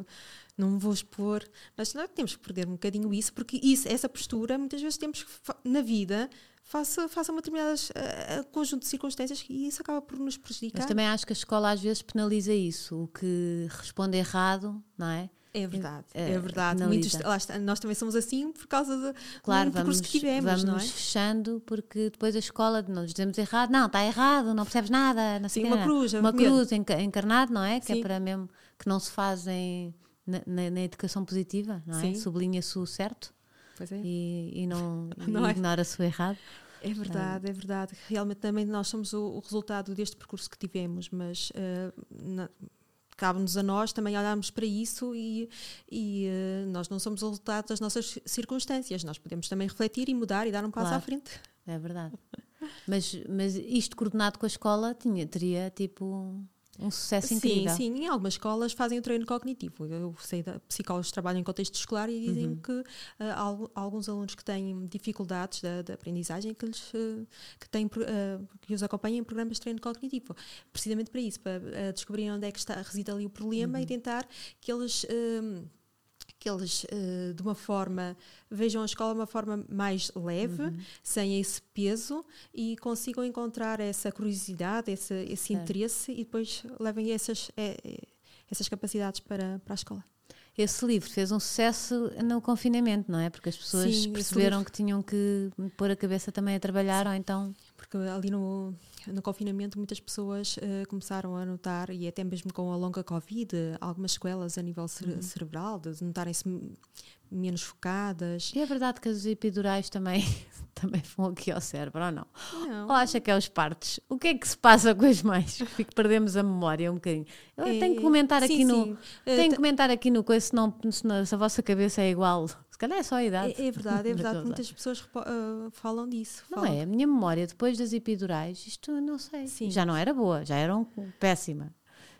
não me vou expor. Mas nós temos que perder um bocadinho isso, porque isso, essa postura, muitas vezes temos que, na vida, faça, faça uma determinada eh, conjunto de circunstâncias e isso acaba por nos prejudicar. Mas também acho que a escola às vezes penaliza isso, o que responde errado, não é? É verdade, Eh, é verdade. penaliza. Muitos, lá está, nós também somos assim por causa Claro, do percurso vamos, que tivemos, vamos não é? fechando porque depois a escola nós dizemos errado, não, está errado, não percebes nada, não sei Sim, uma cruz, a uma cruz enca- encarnado, não é? Que é Sim. para mesmo que não se fazem na, na- na educação positiva, não é? Sim. Sublinha-se o certo é. e, e não, Não é? ignora-se o errado. É verdade, é verdade. Realmente também nós somos o, o resultado deste percurso que tivemos, mas eh, na- cabe-nos a nós também olharmos para isso e, e, eh, nós não somos o resultado das nossas circunstâncias. Nós podemos também refletir e mudar e dar um passo Claro. à frente. É verdade. Mas, mas isto coordenado com a escola tinha, teria tipo um sucesso Sim, incrível. sim. Em algumas escolas fazem o treino cognitivo. Eu sei de psicólogos trabalham em contexto escolar e dizem Uhum. que al- alguns alunos que têm dificuldades da, da aprendizagem que, lhes, eh, que, têm, eh, que os acompanham em programas de treino cognitivo. Precisamente para isso, para descobrir onde é que está, reside ali o problema Uhum. e tentar que eles. Que eles, eh, de uma forma, vejam a escola de uma forma mais leve, Uhum. sem esse peso e consigam encontrar essa curiosidade, esse, esse interesse e depois levem essas, eh, eh, essas capacidades para, para a escola. Esse livro fez um sucesso no confinamento, não é? Porque as pessoas Sim, perceberam que tinham que pôr a cabeça também a trabalhar, ou então. Porque ali no, no confinamento muitas pessoas eh, começaram a notar, e até mesmo com a longa Covid, eh, algumas sequelas a nível cere- cerebral, de notarem-se menos focadas. E é verdade que as epidurais também, também vão aqui ao cérebro, ou não? Não. Ou acha que é os partos? O que é que se passa com as mães? Fico, perdemos a memória um bocadinho. Eu É, tenho que comentar sim, aqui no. sim. Eh, Tenho ta- que comentar aqui no coisa, se, não- se a vossa cabeça é igual. Se calhar é só a idade. É, é verdade, é verdade. Muitas pessoas eh, falam disso. Não falam é? A minha memória depois das epidurais, isto não sei. Sim. Já não era boa, já era um- péssima.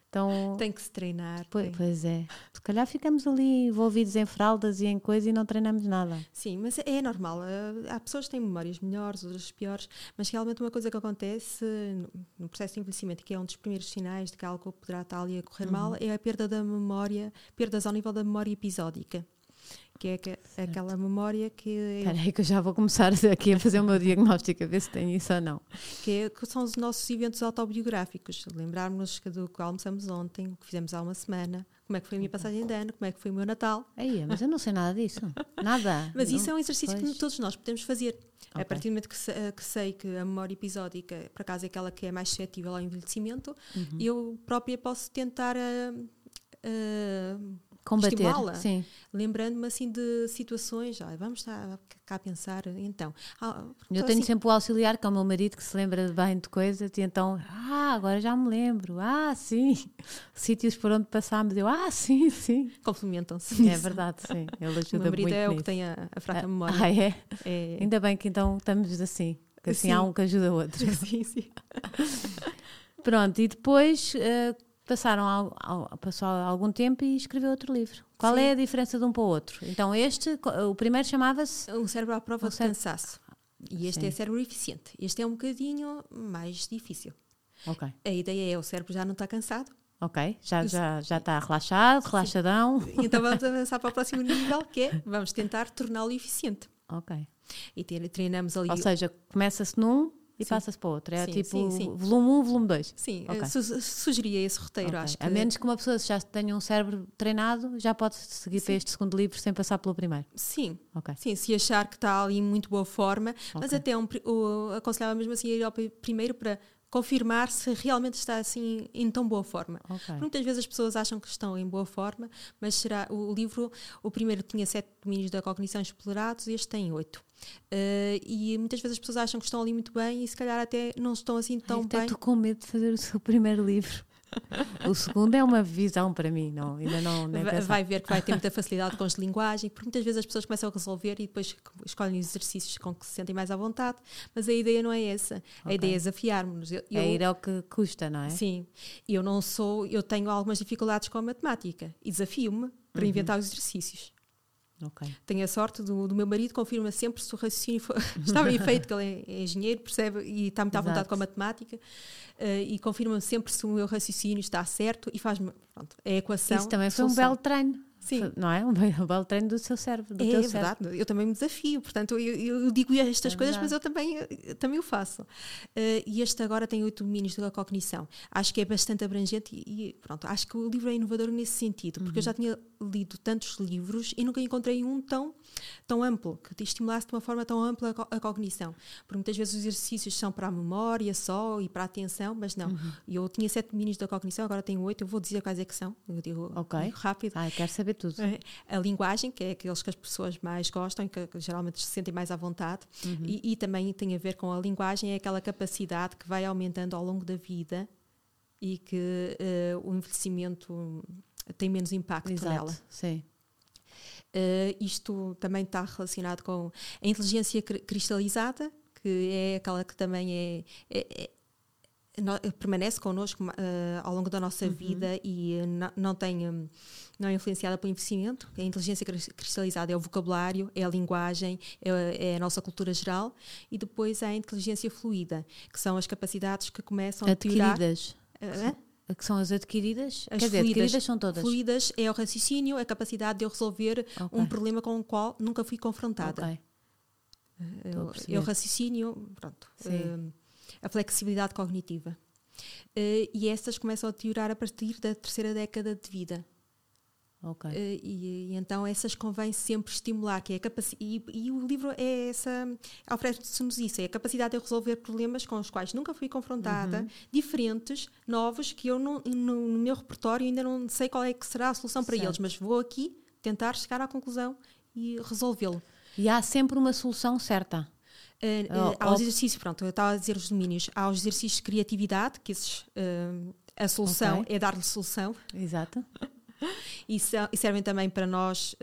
Então. Tem que se treinar. Pois, pois é. Se calhar ficamos ali envolvidos em fraldas e em coisa e não treinamos nada. Sim, mas é normal. eh, Há pessoas que têm memórias melhores, outras piores, mas realmente uma coisa que acontece no- no processo de envelhecimento, que é um dos primeiros sinais de que algo poderá estar ali a correr mal, é a perda da memória, perdas ao nível da memória episódica. Que é que- aquela memória que, é- Espera aí que eu já vou começar aqui a fazer o meu diagnóstico, a ver se tenho isso ou não. que, é- que são os nossos eventos autobiográficos. Lembrarmos do que almoçamos ontem, o que fizemos há uma semana, como é que foi a minha passagem de ano, como é que foi o meu Natal. Aí, mas eu não sei nada disso. Nada. Mas Não- isso é um exercício pois. que todos nós podemos fazer. Ok. A partir do momento que, eh, que sei que a memória episódica, por acaso, é aquela que é mais suscetível ao envelhecimento, Uhum. eu própria posso tentar ah, ah, Combater. Sim. lembrando-me assim de situações. Ah, vamos estar cá a pensar, então. Ah, Eu tenho assim- sempre o auxiliar, que é o meu marido, que se lembra bem de coisas, e então, ah, agora já me lembro, ah, sim, sítios por onde passámos, eu, ah, sim, sim. complementam-se. É verdade, sim, ele O meu ajuda marido muito é o nisso. que tem a, a fraca Ah, memória. Ah, é? É- Ainda bem que então estamos assim, que assim Sim. há um que ajuda o outro. sim, sim. Pronto, e depois eh, passaram al- al- passou algum tempo e escreveu outro livro. Qual Sim. é a diferença de um para o outro? Então este, o primeiro chamava-se... Um cérebro à prova Um de cérebro- cansaço. E este Sim. é cérebro eficiente. Este é um bocadinho mais difícil. Ok, A ideia é o cérebro já não está cansado. ok, já, Isso. já, já está relaxado, relaxadão. Então vamos avançar para o próximo nível, que é vamos tentar torná-lo eficiente. Ok. E treinamos ali. Ou seja, começa-se num e Sim. passa-se para o outro. É Sim, tipo sim, volume 1, volume 2. Sim, Ok. eh, su- sugeria esse roteiro, Ok. acho que. A menos que uma pessoa já tenha um cérebro treinado, já pode seguir para este segundo livro sem passar pelo primeiro. Sim, Ok. sim, se achar que está ali em muito boa forma, mas até um, pri- o, aconselhava mesmo assim a ir ao pri- primeiro para confirmar se realmente está assim em tão boa forma. Ok. Muitas vezes as pessoas acham que estão em boa forma, mas será o livro, o primeiro tinha sete domínios da cognição explorados, este tem oito. Eh, e muitas vezes as pessoas acham que estão ali muito bem e se calhar até não estão assim tão Ai, até bem. estou com medo de fazer o seu primeiro livro. o segundo é uma visão para mim, não, ainda não nem Vai- pensar. Vai ver que vai ter muita facilidade com as de linguagem, porque muitas vezes as pessoas começam a resolver e depois escolhem os exercícios com que se sentem mais à vontade, mas a ideia não é essa. A Ok. ideia é desafiar-nos. Eu, É ir ao que custa, não é? Sim, eu não sou, eu tenho algumas dificuldades com a matemática e desafio-me para Uhum. inventar os exercícios. Okay. Tenho a sorte do, do meu marido, confirma sempre se o raciocínio for, está bem feito, que ele é, engenheiro, percebe e está muito à vontade com a matemática, uh, e confirma sempre se o meu raciocínio está certo e faz-me, pronto, é a equação. Isso também foi um belo treino. Sim. Não é? Um belo treino do seu cérebro. Do é, teu é verdade. Cérebro. Eu também me desafio. Portanto, eu, eu digo estas é coisas, mas eu também, eu também o faço. Uh, e este agora tem oito domínios da cognição. Acho que é bastante abrangente e, e, pronto, acho que o livro é inovador nesse sentido, porque uhum. eu já tinha lido tantos livros e nunca encontrei um tão, tão amplo, que te estimulasse de uma forma tão ampla a, a cognição. Porque muitas vezes os exercícios são para a memória só e para a atenção, mas não. Uhum. Eu tinha sete domínios da cognição, agora tenho oito. Eu vou dizer quais é que são. Eu digo, okay. rápido. Ah, quero saber tudo. É, a linguagem, que é aqueles que as pessoas mais gostam que, que geralmente se sentem mais à vontade, uhum. e, e, também tem a ver com a linguagem, é aquela capacidade que vai aumentando ao longo da vida e que uh, o envelhecimento tem menos impacto Exato, nela. Sim. Uh, isto também está relacionado com a inteligência cristalizada, que é aquela que também é, é, é permanece connosco uh, ao longo da nossa uhum. vida e não tem um, não é influenciada pelo envelhecimento. A inteligência cristalizada é o vocabulário, é a linguagem, é, é a nossa cultura geral e depois há a inteligência fluida, que são as capacidades que começam adquiridas. a piorar. Uh, que são as adquiridas? As Quer dizer, fluidas, adquiridas são todas. Fluidas é o raciocínio, a capacidade de eu resolver okay. um problema com o qual nunca fui confrontada. Okay. É o raciocínio, pronto. Uh, a flexibilidade cognitiva. Uh, e essas começam a deteriorar a partir da terceira década de vida. Okay. Uh, e, e, então essas convém sempre estimular, que é. E, e, o livro é essa. oferece-nos isso, é a capacidade de resolver problemas com os quais nunca fui confrontada, uhum. diferentes, novos, que eu não, no, no, meu repertório ainda não sei qual é que será a solução para certo. eles, mas vou aqui tentar chegar à conclusão e resolvê-lo. E há sempre uma solução certa. Uh, uh, há os exercícios, pronto, eu estava a dizer os domínios, há os exercícios de criatividade, que esses, uh, a solução okay. é dar-lhe solução. Exato. e, e, servem também para nós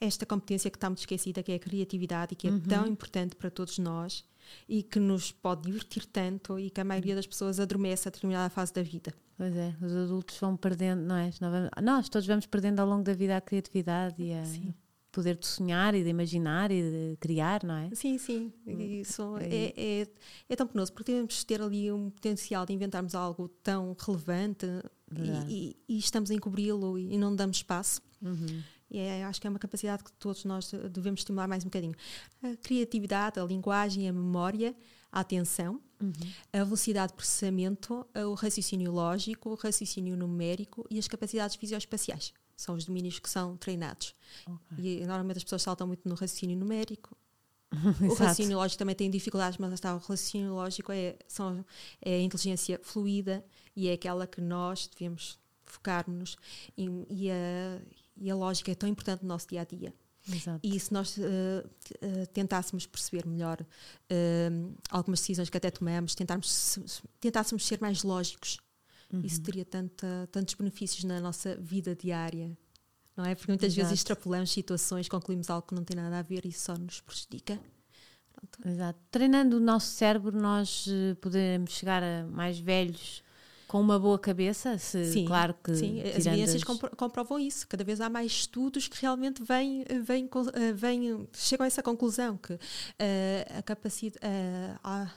esta competência que está muito esquecida, que é a criatividade e que é uhum. tão importante para todos nós e que nos pode divertir tanto e que a maioria das pessoas adormece a determinada fase da vida. Pois é, os adultos vão perdendo, não é? Nós todos vamos perdendo ao longo da vida a criatividade e a. Sim poder de sonhar e de imaginar e de criar, não é? Sim, sim. Hum, Isso é, é, é, é tão penoso, porque temos de ter ali um potencial de inventarmos algo tão relevante e, e, e, estamos a encobri-lo e, e, não damos espaço. Uhum. E é, acho que é uma capacidade que todos nós devemos estimular mais um bocadinho. A criatividade, a linguagem, a memória, a atenção, uhum. a velocidade de processamento, o raciocínio lógico, o raciocínio numérico e as capacidades fisioespaciais são os domínios que são treinados. Okay. E normalmente as pessoas saltam muito no raciocínio numérico. o raciocínio lógico também tem dificuldades, mas está, o raciocínio lógico é, são, é a inteligência fluida e é aquela que nós devemos focar-nos. E, e, a, e a lógica é tão importante no nosso dia a dia. Exato. E se nós uh, uh, tentássemos perceber melhor uh, algumas decisões que até tomamos, tentarmos, tentássemos ser mais lógicos Uhum. Isso teria tanta, tantos benefícios na nossa vida diária, não é? Porque muitas Exato. vezes extrapolamos situações, concluímos algo que não tem nada a ver e só nos prejudica. Pronto. Exato. Treinando o nosso cérebro, nós uh, podemos chegar a mais velhos com uma boa cabeça, se, sim, claro que sim, as evidências as... comprovam isso. Cada vez há mais estudos que realmente vêm, vêm, vêm chegam a essa conclusão que uh, a capacidade uh,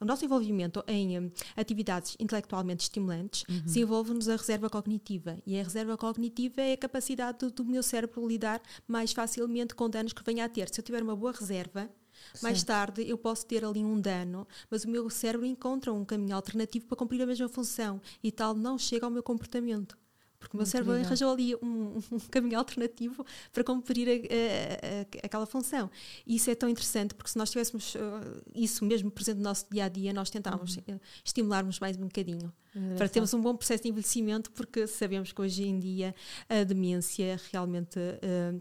o nosso envolvimento em um, atividades intelectualmente estimulantes uhum. desenvolve-nos a reserva cognitiva. E a reserva cognitiva é a capacidade do, do, meu cérebro lidar mais facilmente com danos que venha a ter. Se eu tiver uma boa reserva, Sim. mais tarde eu posso ter ali um dano, mas o meu cérebro encontra um caminho alternativo para cumprir a mesma função e tal não chega ao meu comportamento. Porque o meu cérebro arranjou ali um, um, caminho alternativo para cumprir a, a, a, aquela função. E isso é tão interessante, porque se nós tivéssemos uh, isso mesmo presente no nosso dia a dia, nós tentávamos uhum. uh, estimularmos mais um bocadinho. É para termos um bom processo de envelhecimento, porque sabemos que hoje em dia a demência realmente, uh,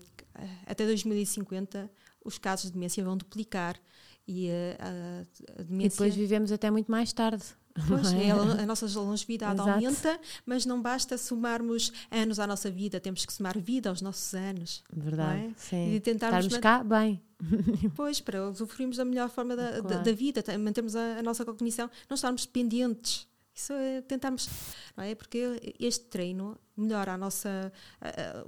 até 2050, os casos de demência vão duplicar. E, a, a demência... e depois vivemos até muito mais tarde. Pois, é? a, nossa longevidade Exato. aumenta, mas não basta somarmos anos à nossa vida, temos que somar vida aos nossos anos. Verdade. É? Sim. E tentarmos Estarmos cá bem. Pois, para usufruirmos da melhor forma da, claro. da, da vida, mantermos a, a, nossa cognição, não estarmos dependentes. Isso é tentarmos, não é? Porque este treino melhora a nossa, a,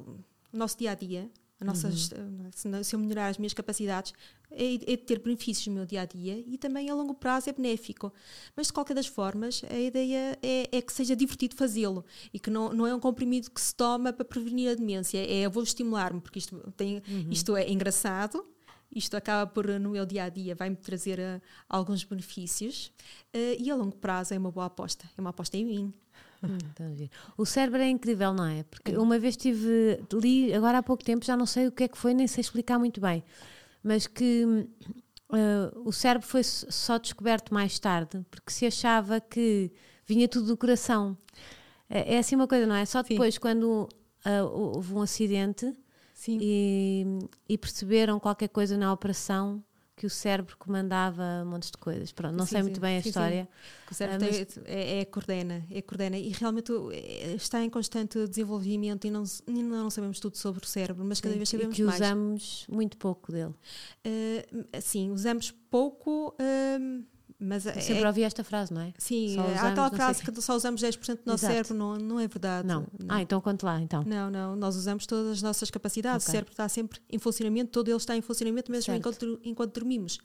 o nosso dia a dia a nossa, uhum. se eu melhorar as minhas capacidades, é, é ter benefícios no meu dia a dia e também a longo prazo é benéfico. Mas de qualquer das formas, a ideia é, é que seja divertido fazê-lo e que não, não é um comprimido que se toma para prevenir a demência. É eu vou estimular-me, porque isto, tem, uhum. isto é engraçado, isto acaba por, no meu dia a dia, vai-me trazer uh, alguns benefícios uh, e a longo prazo é uma boa aposta. É uma aposta em mim. Hum, o cérebro é incrível, não é? Porque uma vez tive, li agora há pouco tempo, já não sei o que é que foi, nem sei explicar muito bem, mas que uh, o cérebro foi só descoberto mais tarde, porque se achava que vinha tudo do coração. É, é assim uma coisa, não é? Só depois, Sim. quando uh, houve um acidente e, e, perceberam qualquer coisa na operação que o cérebro comandava montes de coisas. Pronto, não sim, sei sim, muito bem a sim, história. O cérebro uh, mas... é, é, coordena, é coordena e realmente é, está em constante desenvolvimento e não, não sabemos tudo sobre o cérebro, mas cada vez sabemos e que mais. usamos muito pouco dele. Uh, sim, usamos pouco. Uh, mas Eu sempre é, ouvi esta frase, não é? Sim, há aquela frase que só usamos 10% do nosso Exato. cérebro, não, não é verdade. Não. não. Ah, então conte lá, então. Não, não, nós usamos todas as nossas capacidades. Okay. O cérebro está sempre em funcionamento, todo ele está em funcionamento mesmo enquanto, enquanto dormimos.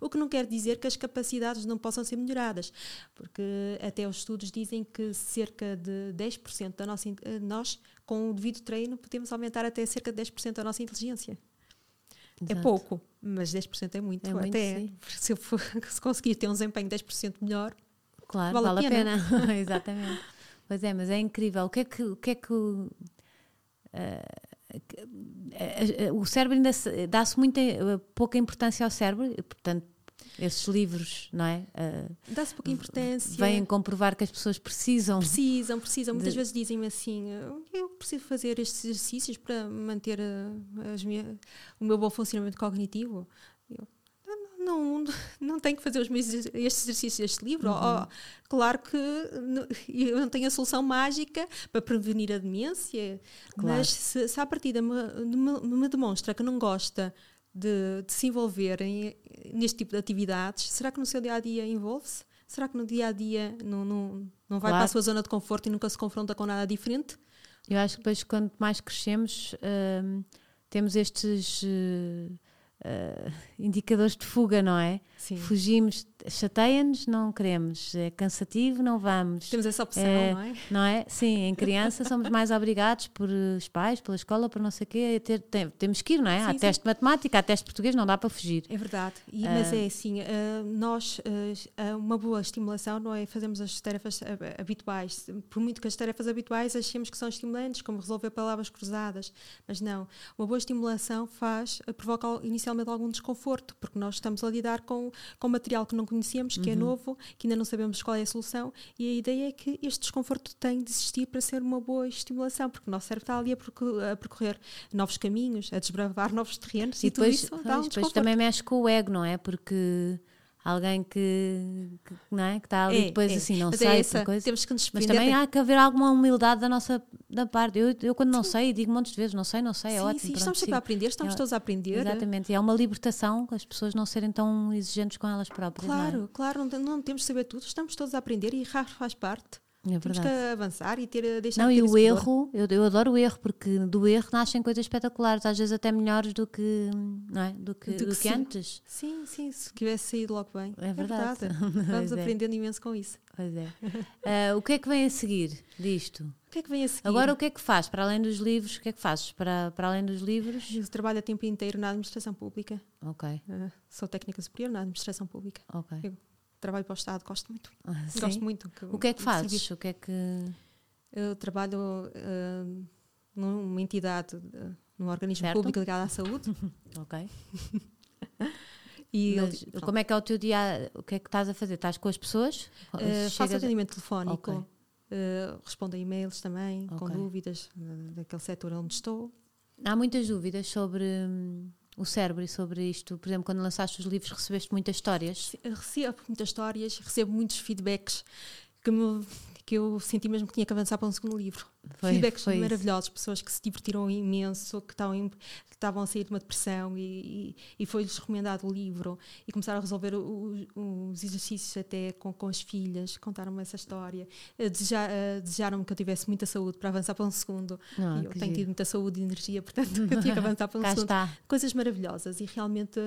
O que não quer dizer que as capacidades não possam ser melhoradas, porque até os estudos dizem que cerca de 10% da nossa, nós, com o devido treino, podemos aumentar até cerca de 10% da nossa inteligência. É Exato. É pouco, mas 10% é muito. É muito Até se eu for, se conseguir ter um desempenho 10% melhor, claro, vale, vale a pena. A pena. Exatamente. Pois é, mas é incrível. O que é que, o, que, é que uh, o cérebro ainda dá-se muita pouca importância ao cérebro, portanto esses livros, não é? Uh, Dá-se pouca importância. Vêm comprovar que as pessoas precisam. Precisam, precisam. Muitas de... vezes dizem-me assim: eu preciso fazer estes exercícios para manter a, minha, o meu bom funcionamento cognitivo. Eu, não, não tenho que fazer os meus, estes exercícios deste livro. Uhum. Oh, claro que eu não tenho a solução mágica para prevenir a demência, claro. mas se, se à partida me, me, me demonstra que não gosta de, de se envolverem neste tipo de atividades, será que no seu dia a dia envolve-se? Será que no dia a dia não, não, não vai claro. para a sua zona de conforto e nunca se confronta com nada diferente? Eu acho que depois, quanto mais crescemos, uh, temos estes. Uh, uh, indicadores de fuga, não é? Sim. Fugimos, chateia-nos, não queremos, é cansativo, não vamos. Temos essa opção, é, não é? Não é? Sim, em criança somos mais obrigados por os pais, pela escola, por não sei o quê, ter, tem, temos que ir, não é? Sim, há sim. teste de matemática, há teste de português, não dá para fugir. É verdade, e, mas é assim, uh, nós, uh, uma boa estimulação não é fazermos as tarefas habituais, por muito que as tarefas habituais achemos que são estimulantes, como resolver palavras cruzadas, mas não, uma boa estimulação faz, provoca inicialmente algum desconforto, porque nós estamos a lidar com com material que não conhecíamos, que é uhum. é novo, que ainda não sabemos qual é a solução, e a ideia é que este desconforto tem de existir para ser uma boa estimulação, porque o nosso cérebro está ali a, percorrer novos caminhos, a desbravar novos terrenos e, e depois, tudo isso dá um depois também mexe com o ego, não é? Porque alguém que, que, não é? que está ali é, depois é. assim, não Mas é sei, é essa, coisa. Temos que nos Mas também há que haver alguma humildade da nossa da parte. Eu, eu quando não sim. sei, digo montes de vezes, não sei, não sei, é sim, ótimo. Sim, pronto, estamos sempre a aprender, estamos é, todos a aprender. Exatamente, e é uma libertação as pessoas não serem tão exigentes com elas próprias. Claro, não claro, não, não temos de saber tudo, estamos todos a aprender e errar faz parte. É Temos que avançar e ter, deixar Não, de ter e o erro, eu, eu, adoro o erro, porque do erro nascem coisas espetaculares, às vezes até melhores do que, não é? do que, do que, do que antes. Sim, sim, se tivesse saído logo bem. É verdade. É verdade. Vamos é. aprendendo imenso com isso. Pois é. Uh, o que é que vem a seguir disto? O que é que vem a seguir? Agora, o que é que faz? Para além dos livros, o que é que fazes? Para, para além dos livros? Eu trabalho a tempo inteiro na administração pública. Ok. Uh, sou técnica superior na administração pública. Ok. Eu trabalho para o Estado, gosto muito. Ah, gosto muito. Que, o que é que fazes? O que é que... Eu trabalho uh, numa entidade, uh, num organismo certo. público ligado à saúde. ok. E Mas, eu, como é que é o teu dia? O que é que estás a fazer? Estás com as pessoas? Uh, faço atendimento telefónico, okay. uh, respondo a e-mails também, okay. com dúvidas uh, daquele setor onde estou. Há muitas dúvidas sobre hum, o cérebro e sobre isto. Por exemplo, quando lançaste os livros, recebeste muitas histórias? Recebo muitas histórias, recebo muitos feedbacks que me que eu senti mesmo que tinha que avançar para um segundo livro. Foi- Feedbacks foi maravilhosos, pessoas que se divertiram imenso, que estavam, em- que estavam a sair de uma depressão e, e, e foi-lhes recomendado o livro e começaram a resolver o- o- os exercícios até com, com as filhas, contaram-me essa história, deseja- desejaram-me que eu tivesse muita saúde para avançar para um segundo. Ah, eu tenho giro. tido muita saúde e energia, portanto eu tinha que avançar para um segundo está. coisas maravilhosas e realmente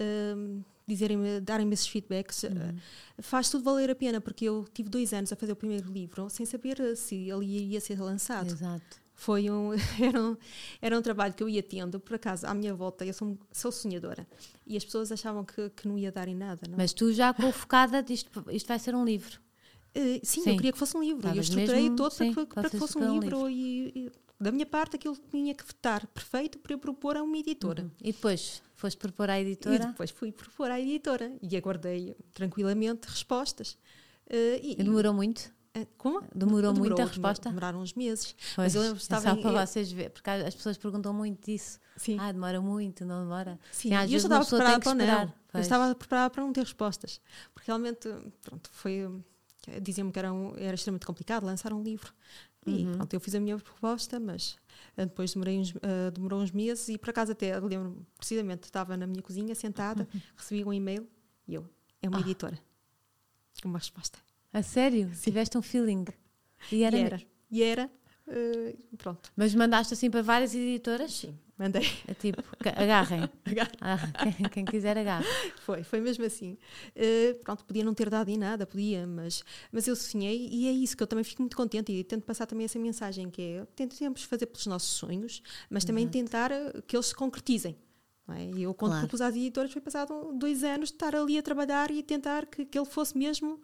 hum, dizerem darem-me esses feedbacks Uhum. uh, faz tudo valer a pena porque eu tive dois anos a fazer o primeiro livro sem saber uh, se ele iria ser lançado Exato. foi um era, um era um trabalho que eu ia tendo por acaso à minha volta eu sou, sou sonhadora e as pessoas achavam que, que não ia dar em nada não? é? Mas tu já com focada disto, isto vai ser um livro. Uh, sim, Sim. eu queria que fosse um livro e eu estruturei mesmo- todo para, sim, que- para para que fosse um ser um livro, E, e da minha parte aquilo tinha que estar perfeito para eu propor a uma editora Uhum. E depois foste propor à E editora depois fui propor à editora e aguardei tranquilamente respostas. Eh, e, e demorou muito. eh, como? Demorou muito a demorou- resposta? Demoraram uns meses. Mas eu lembro é estava só em- para vocês verem, porque as pessoas perguntam muito disso. Sim. Ah, demora muito, não demora. Sim, às e eu vezes estava preparada para não. Eu estava preparada para não ter respostas. Porque realmente, pronto, foi. eh, Diziam-me que era, um- era extremamente complicado lançar um livro. E Uhum. pronto, eu fiz a minha proposta, mas depois demorei uns, eh, demorou uns meses e por acaso até lembro precisamente, estava na minha cozinha sentada, recebi um e-mail e eu, é uma. Ah. editora. Uma resposta. A sério? Tiveste um feeling. E era. e era. E era. Eh, pronto. Mas mandaste assim para várias editoras? Sim, mandei. É tipo, ca- agarrem. Ah, quem, quem quiser agarre. Foi, foi mesmo assim. Eh, pronto, podia não ter dado em nada, podia, mas, mas eu sonhei e é isso que eu também fico muito contente e tento passar também essa mensagem que é tentamos fazer pelos nossos sonhos, mas também tentar eh, que eles se concretizem. é? E eu, quando Claro. propus às editoras, foi passado dois anos de estar ali a trabalhar e tentar que, que ele fosse mesmo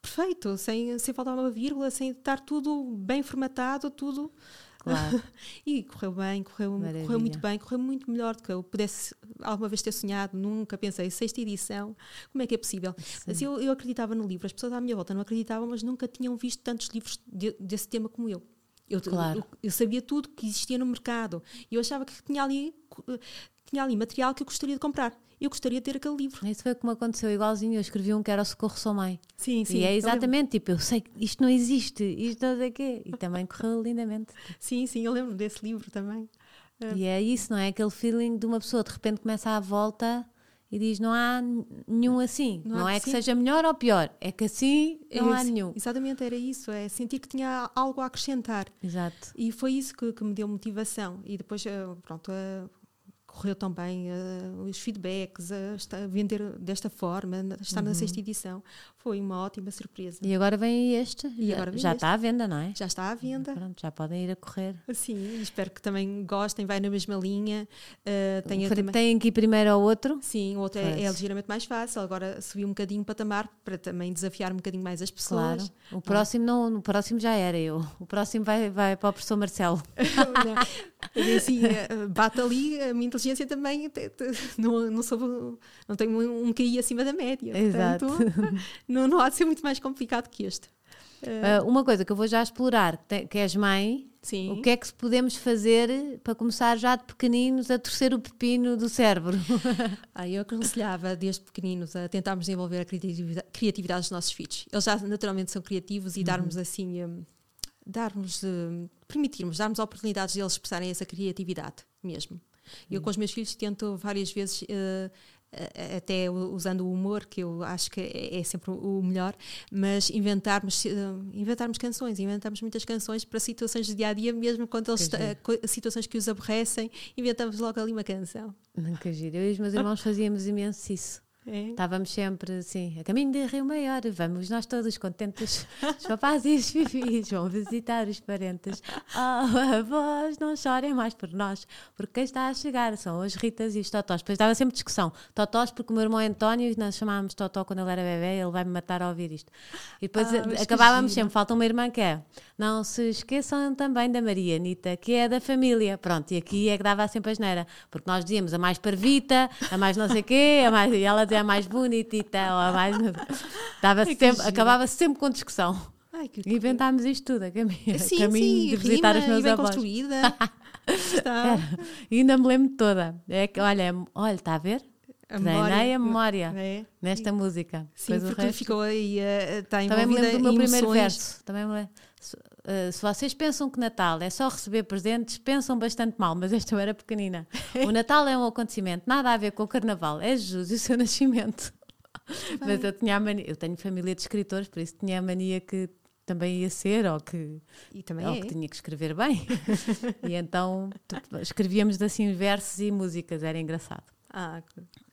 perfeito, sem, sem faltar uma vírgula, sem estar tudo bem formatado, tudo Claro. e correu bem, correu, Maravilha. correu muito bem, correu muito melhor do que eu pudesse alguma vez ter sonhado. Nunca pensei, sexta edição, como é que é possível? Mas eu, eu acreditava no livro, as pessoas à minha volta não acreditavam, mas nunca tinham visto tantos livros de- desse tema como eu. Eu, Claro. eu, eu sabia tudo que existia no mercado e eu achava que tinha ali, tinha ali material que eu gostaria de comprar. Eu gostaria de ter aquele livro. Isso foi como aconteceu igualzinho. Eu escrevi um que era o Socorro Sou Mãe. Sim, e é exatamente tipo, eu sei que isto não existe, isto não sei o quê. E também correu lindamente. Sim, sim, eu lembro desse livro também. É. E é isso, não é? Aquele feeling de uma pessoa de repente começa à volta e diz: não há nenhum assim. Não Não, é que que sim. seja melhor ou pior, é que assim não há nenhum. Exatamente, era isso, é sentir que tinha algo a acrescentar. Exato. E foi isso que, que me deu motivação. E depois, eh, pronto, correu também eh, os feedbacks, eh, esta- vender desta forma, estar na sexta edição. Foi uma ótima surpresa. E agora vem este. E já, agora já este. está à venda, não é? Já está à venda. Pronto, já podem ir a correr. Sim, espero que também gostem, vai na mesma linha. eh, tenha também- Tem que ir primeiro ao outro. Sim, o outro é, é ligeiramente mais fácil. Agora subi um bocadinho o patamar para também desafiar um bocadinho mais as Claro. pessoas. O próximo não, o próximo já era eu. O próximo vai, vai para o professor Marcelo. Assim, bate ali, a minha inteligência também não, não, sou, não tenho um, um QI acima da média. Exato. Portanto, não, não há de ser muito mais complicado que este. Ah, uma coisa que eu vou já explorar, que que és mãe, sim. o que é que podemos fazer para começar já de pequeninos a torcer o pepino do cérebro? Ah, eu aconselhava desde pequeninos a tentarmos desenvolver a criatividade, criatividade dos nossos filhos. Eles já naturalmente são criativos e darmos assim, hum, darmos, hum, permitirmos, darmos oportunidades de eles expressarem essa criatividade mesmo. Eu com os meus filhos tento várias vezes, eh, a- até usando o humor, que eu acho que é, é sempre o melhor, mas inventarmos, eh, inventarmos canções, inventamos muitas canções para situações de dia a dia, mesmo quando eles Que situações que os aborrecem, inventamos logo ali uma canção. Nunca giro. Eu e os meus irmãos fazíamos imenso isso. É? Estávamos sempre assim, a caminho de Rio Maior, vamos nós todos contentes, os papás e os fifis vão visitar os parentes. Oh, avós, não chorem mais por nós, porque quem está a chegar são as Ritas e os Totós. Depois dava sempre discussão. Totós, porque o meu irmão António, nós chamávamos Totó quando ele era bebê, ele vai me matar a ouvir isto. E depois Ah, acabávamos sempre, falta uma irmã que é, não se esqueçam também da Maria Anitta, que é da família. Pronto, e aqui é que dava sempre a geneira, porque nós dizíamos a mais parvita, a mais não sei quê, a mais, e ela dizia a mais bonitita, ou a mais. Dava que sempre, acabava sempre com discussão. Ai, que inventámos isto tudo, a caminho, Sim, caminho sim, de visitar rima os meus bem avós. construída. Está. E ainda me lembro toda. É que, olha, é- olha, está a ver? A Treinei a memória É. nesta música. Sim, Depois o porque ficou aí, eh, está Também me envolvida lembro do meu primeiro verso. Também me lembro. Se, eh, se vocês pensam que Natal é só receber presentes, pensam bastante mal, mas esta eu era pequenina. O Natal é um acontecimento, nada a ver com o Carnaval, é Jesus e o seu nascimento. Mas eu tinha mania, eu tenho família de escritores, por isso tinha a mania que também ia ser, ou que, E também ou é. que tinha que escrever bem. e então escrevíamos assim versos e músicas, era engraçado. Ah,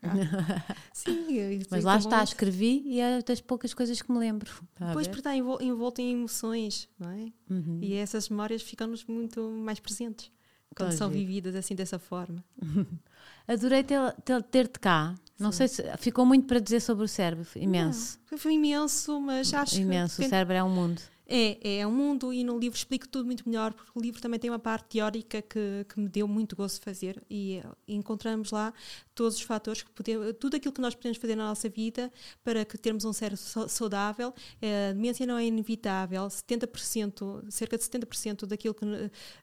ah. Sim, Mas lá está, escrevi e é das poucas coisas que me lembro. Pois porque está envol- envolto em emoções, não é? Uhum. E essas memórias ficam-nos muito mais presentes quando são vividas assim dessa forma. Adorei ter- ter- ter-te cá. Não sei se ficou muito para dizer sobre o cérebro, imenso. Não, foi imenso, mas acho imenso. que O cérebro é um mundo. É, é um mundo e no livro explico tudo muito melhor, porque o livro também tem uma parte teórica que, que me deu muito gosto de fazer e, eh, encontramos lá todos os fatores, que podemos, tudo aquilo que nós podemos fazer na nossa vida para que termos um cérebro sa- saudável. Eh, A demência não é inevitável, 70%, cerca de 70% daquilo que,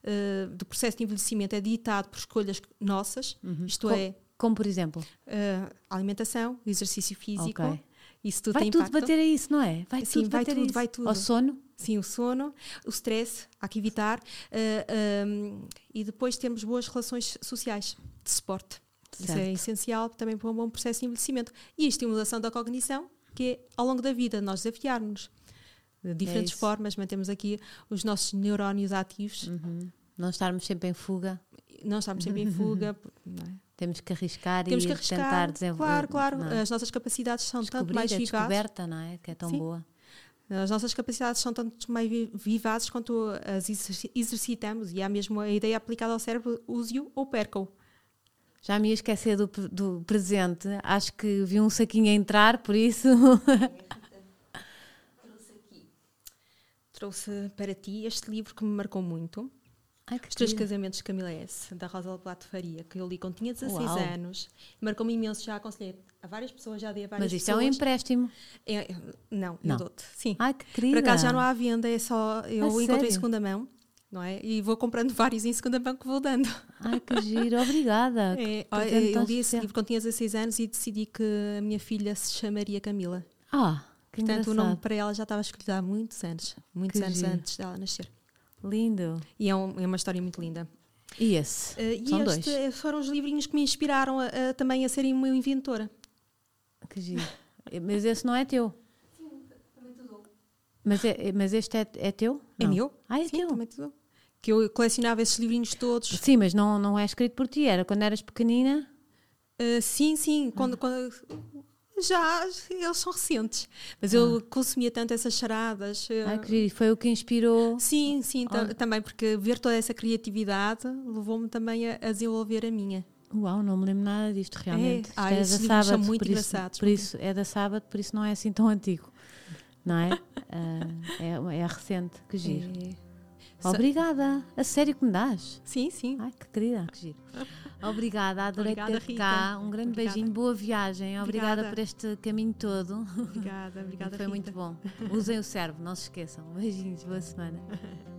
eh, do processo de envelhecimento é ditado por escolhas nossas, isto Co- é, Como por exemplo. alimentação, exercício físico, Ok. Isso tudo vai tudo impacto. bater a isso, não é? Vai Sim, tudo vai bater tudo, a isso. vai tudo. Ao sono? Sim, o sono, o stress, há que evitar. eh, ehm, e depois temos boas relações sociais, de suporte. Isso é essencial também para um bom processo de envelhecimento. E a estimulação da cognição, que é ao longo da vida nós desafiarmos de diferentes isso. formas, mantemos aqui os nossos neurónios ativos, Uhum. Não estarmos sempre em fuga. não estamos sempre em fuga. não é? Temos que arriscar Temos e que tentar arriscar. desenvolver. Claro, claro. não é? As nossas capacidades são tanto mais a vivazes. descoberta, não é? Que é tão Sim. boa. As nossas capacidades são tanto mais vi- vivazes quanto as exerci- exercitamos e há mesmo a ideia aplicada ao cérebro, use-o ou perca-o. Já me ia esquecer do, do presente. Acho que vi um saquinho entrar, por isso. Trouxe para ti este livro que me marcou muito, Ai, Os Três. Casamentos de Camila S., da Rosa Plato Faria, que eu li quando tinha 16 Uau. anos. Marcou-me imenso, já aconselhei a várias pessoas, já dei a várias Mas isto é um pessoas. empréstimo. É- não, Não. eu dou-te. Sim. Ai, que querida. Por acaso já não há venda, é só. Eu A encontrei em sério? segunda mão, não é? E vou comprando vários em segunda mão que vou dando. Ai, que giro. Obrigada. É, Que tão eu li esse especial. livro quando tinha 16 anos e decidi que a minha filha se chamaria Camila. Ah, que Portanto, o engraçado. nome para ela já estava escolhido há muitos anos. Muitos Que anos giro. antes dela nascer. Lindo. E é, um- é uma história muito linda. E esse? Eh, e São este dois. eh, foram os livrinhos que me inspiraram a, a- também a serem uma inventora. Que giro. Mas esse não é teu. Mas, é, mas este é, é teu? É Não. meu? Ah, é Sim, teu. também te dou. Que eu colecionava esses livrinhos todos. Sim, mas não, não é escrito por ti. Era quando eras pequenina. Eh, sim, sim. Ah. Quando, quando- já, eles são recentes. Mas eu consumia tanto essas charadas. Ah. Ai, que giro. E Foi o que inspirou. Sim, sim, Olha. também, porque ver toda essa criatividade levou-me também a, a desenvolver a minha. Uau, não me lembro nada disto realmente. Isto Ah, é da livros são sábado, muito por isso, engraçados, por isso é da sábado, por isso não é assim tão antigo. Não é? Ah, é, é recente. Que giro. É. Obrigada. A sério que me dás? Sim, sim. Ai, que querida, que giro. Obrigada, adorei ter-te Rita. cá. Um grande Obrigada. beijinho, boa viagem. Obrigada, Obrigada. por este caminho todo. Obrigada, obrigada. Foi Rita. muito bom. Usem o cérebro, não se esqueçam. Beijinhos, boa semana.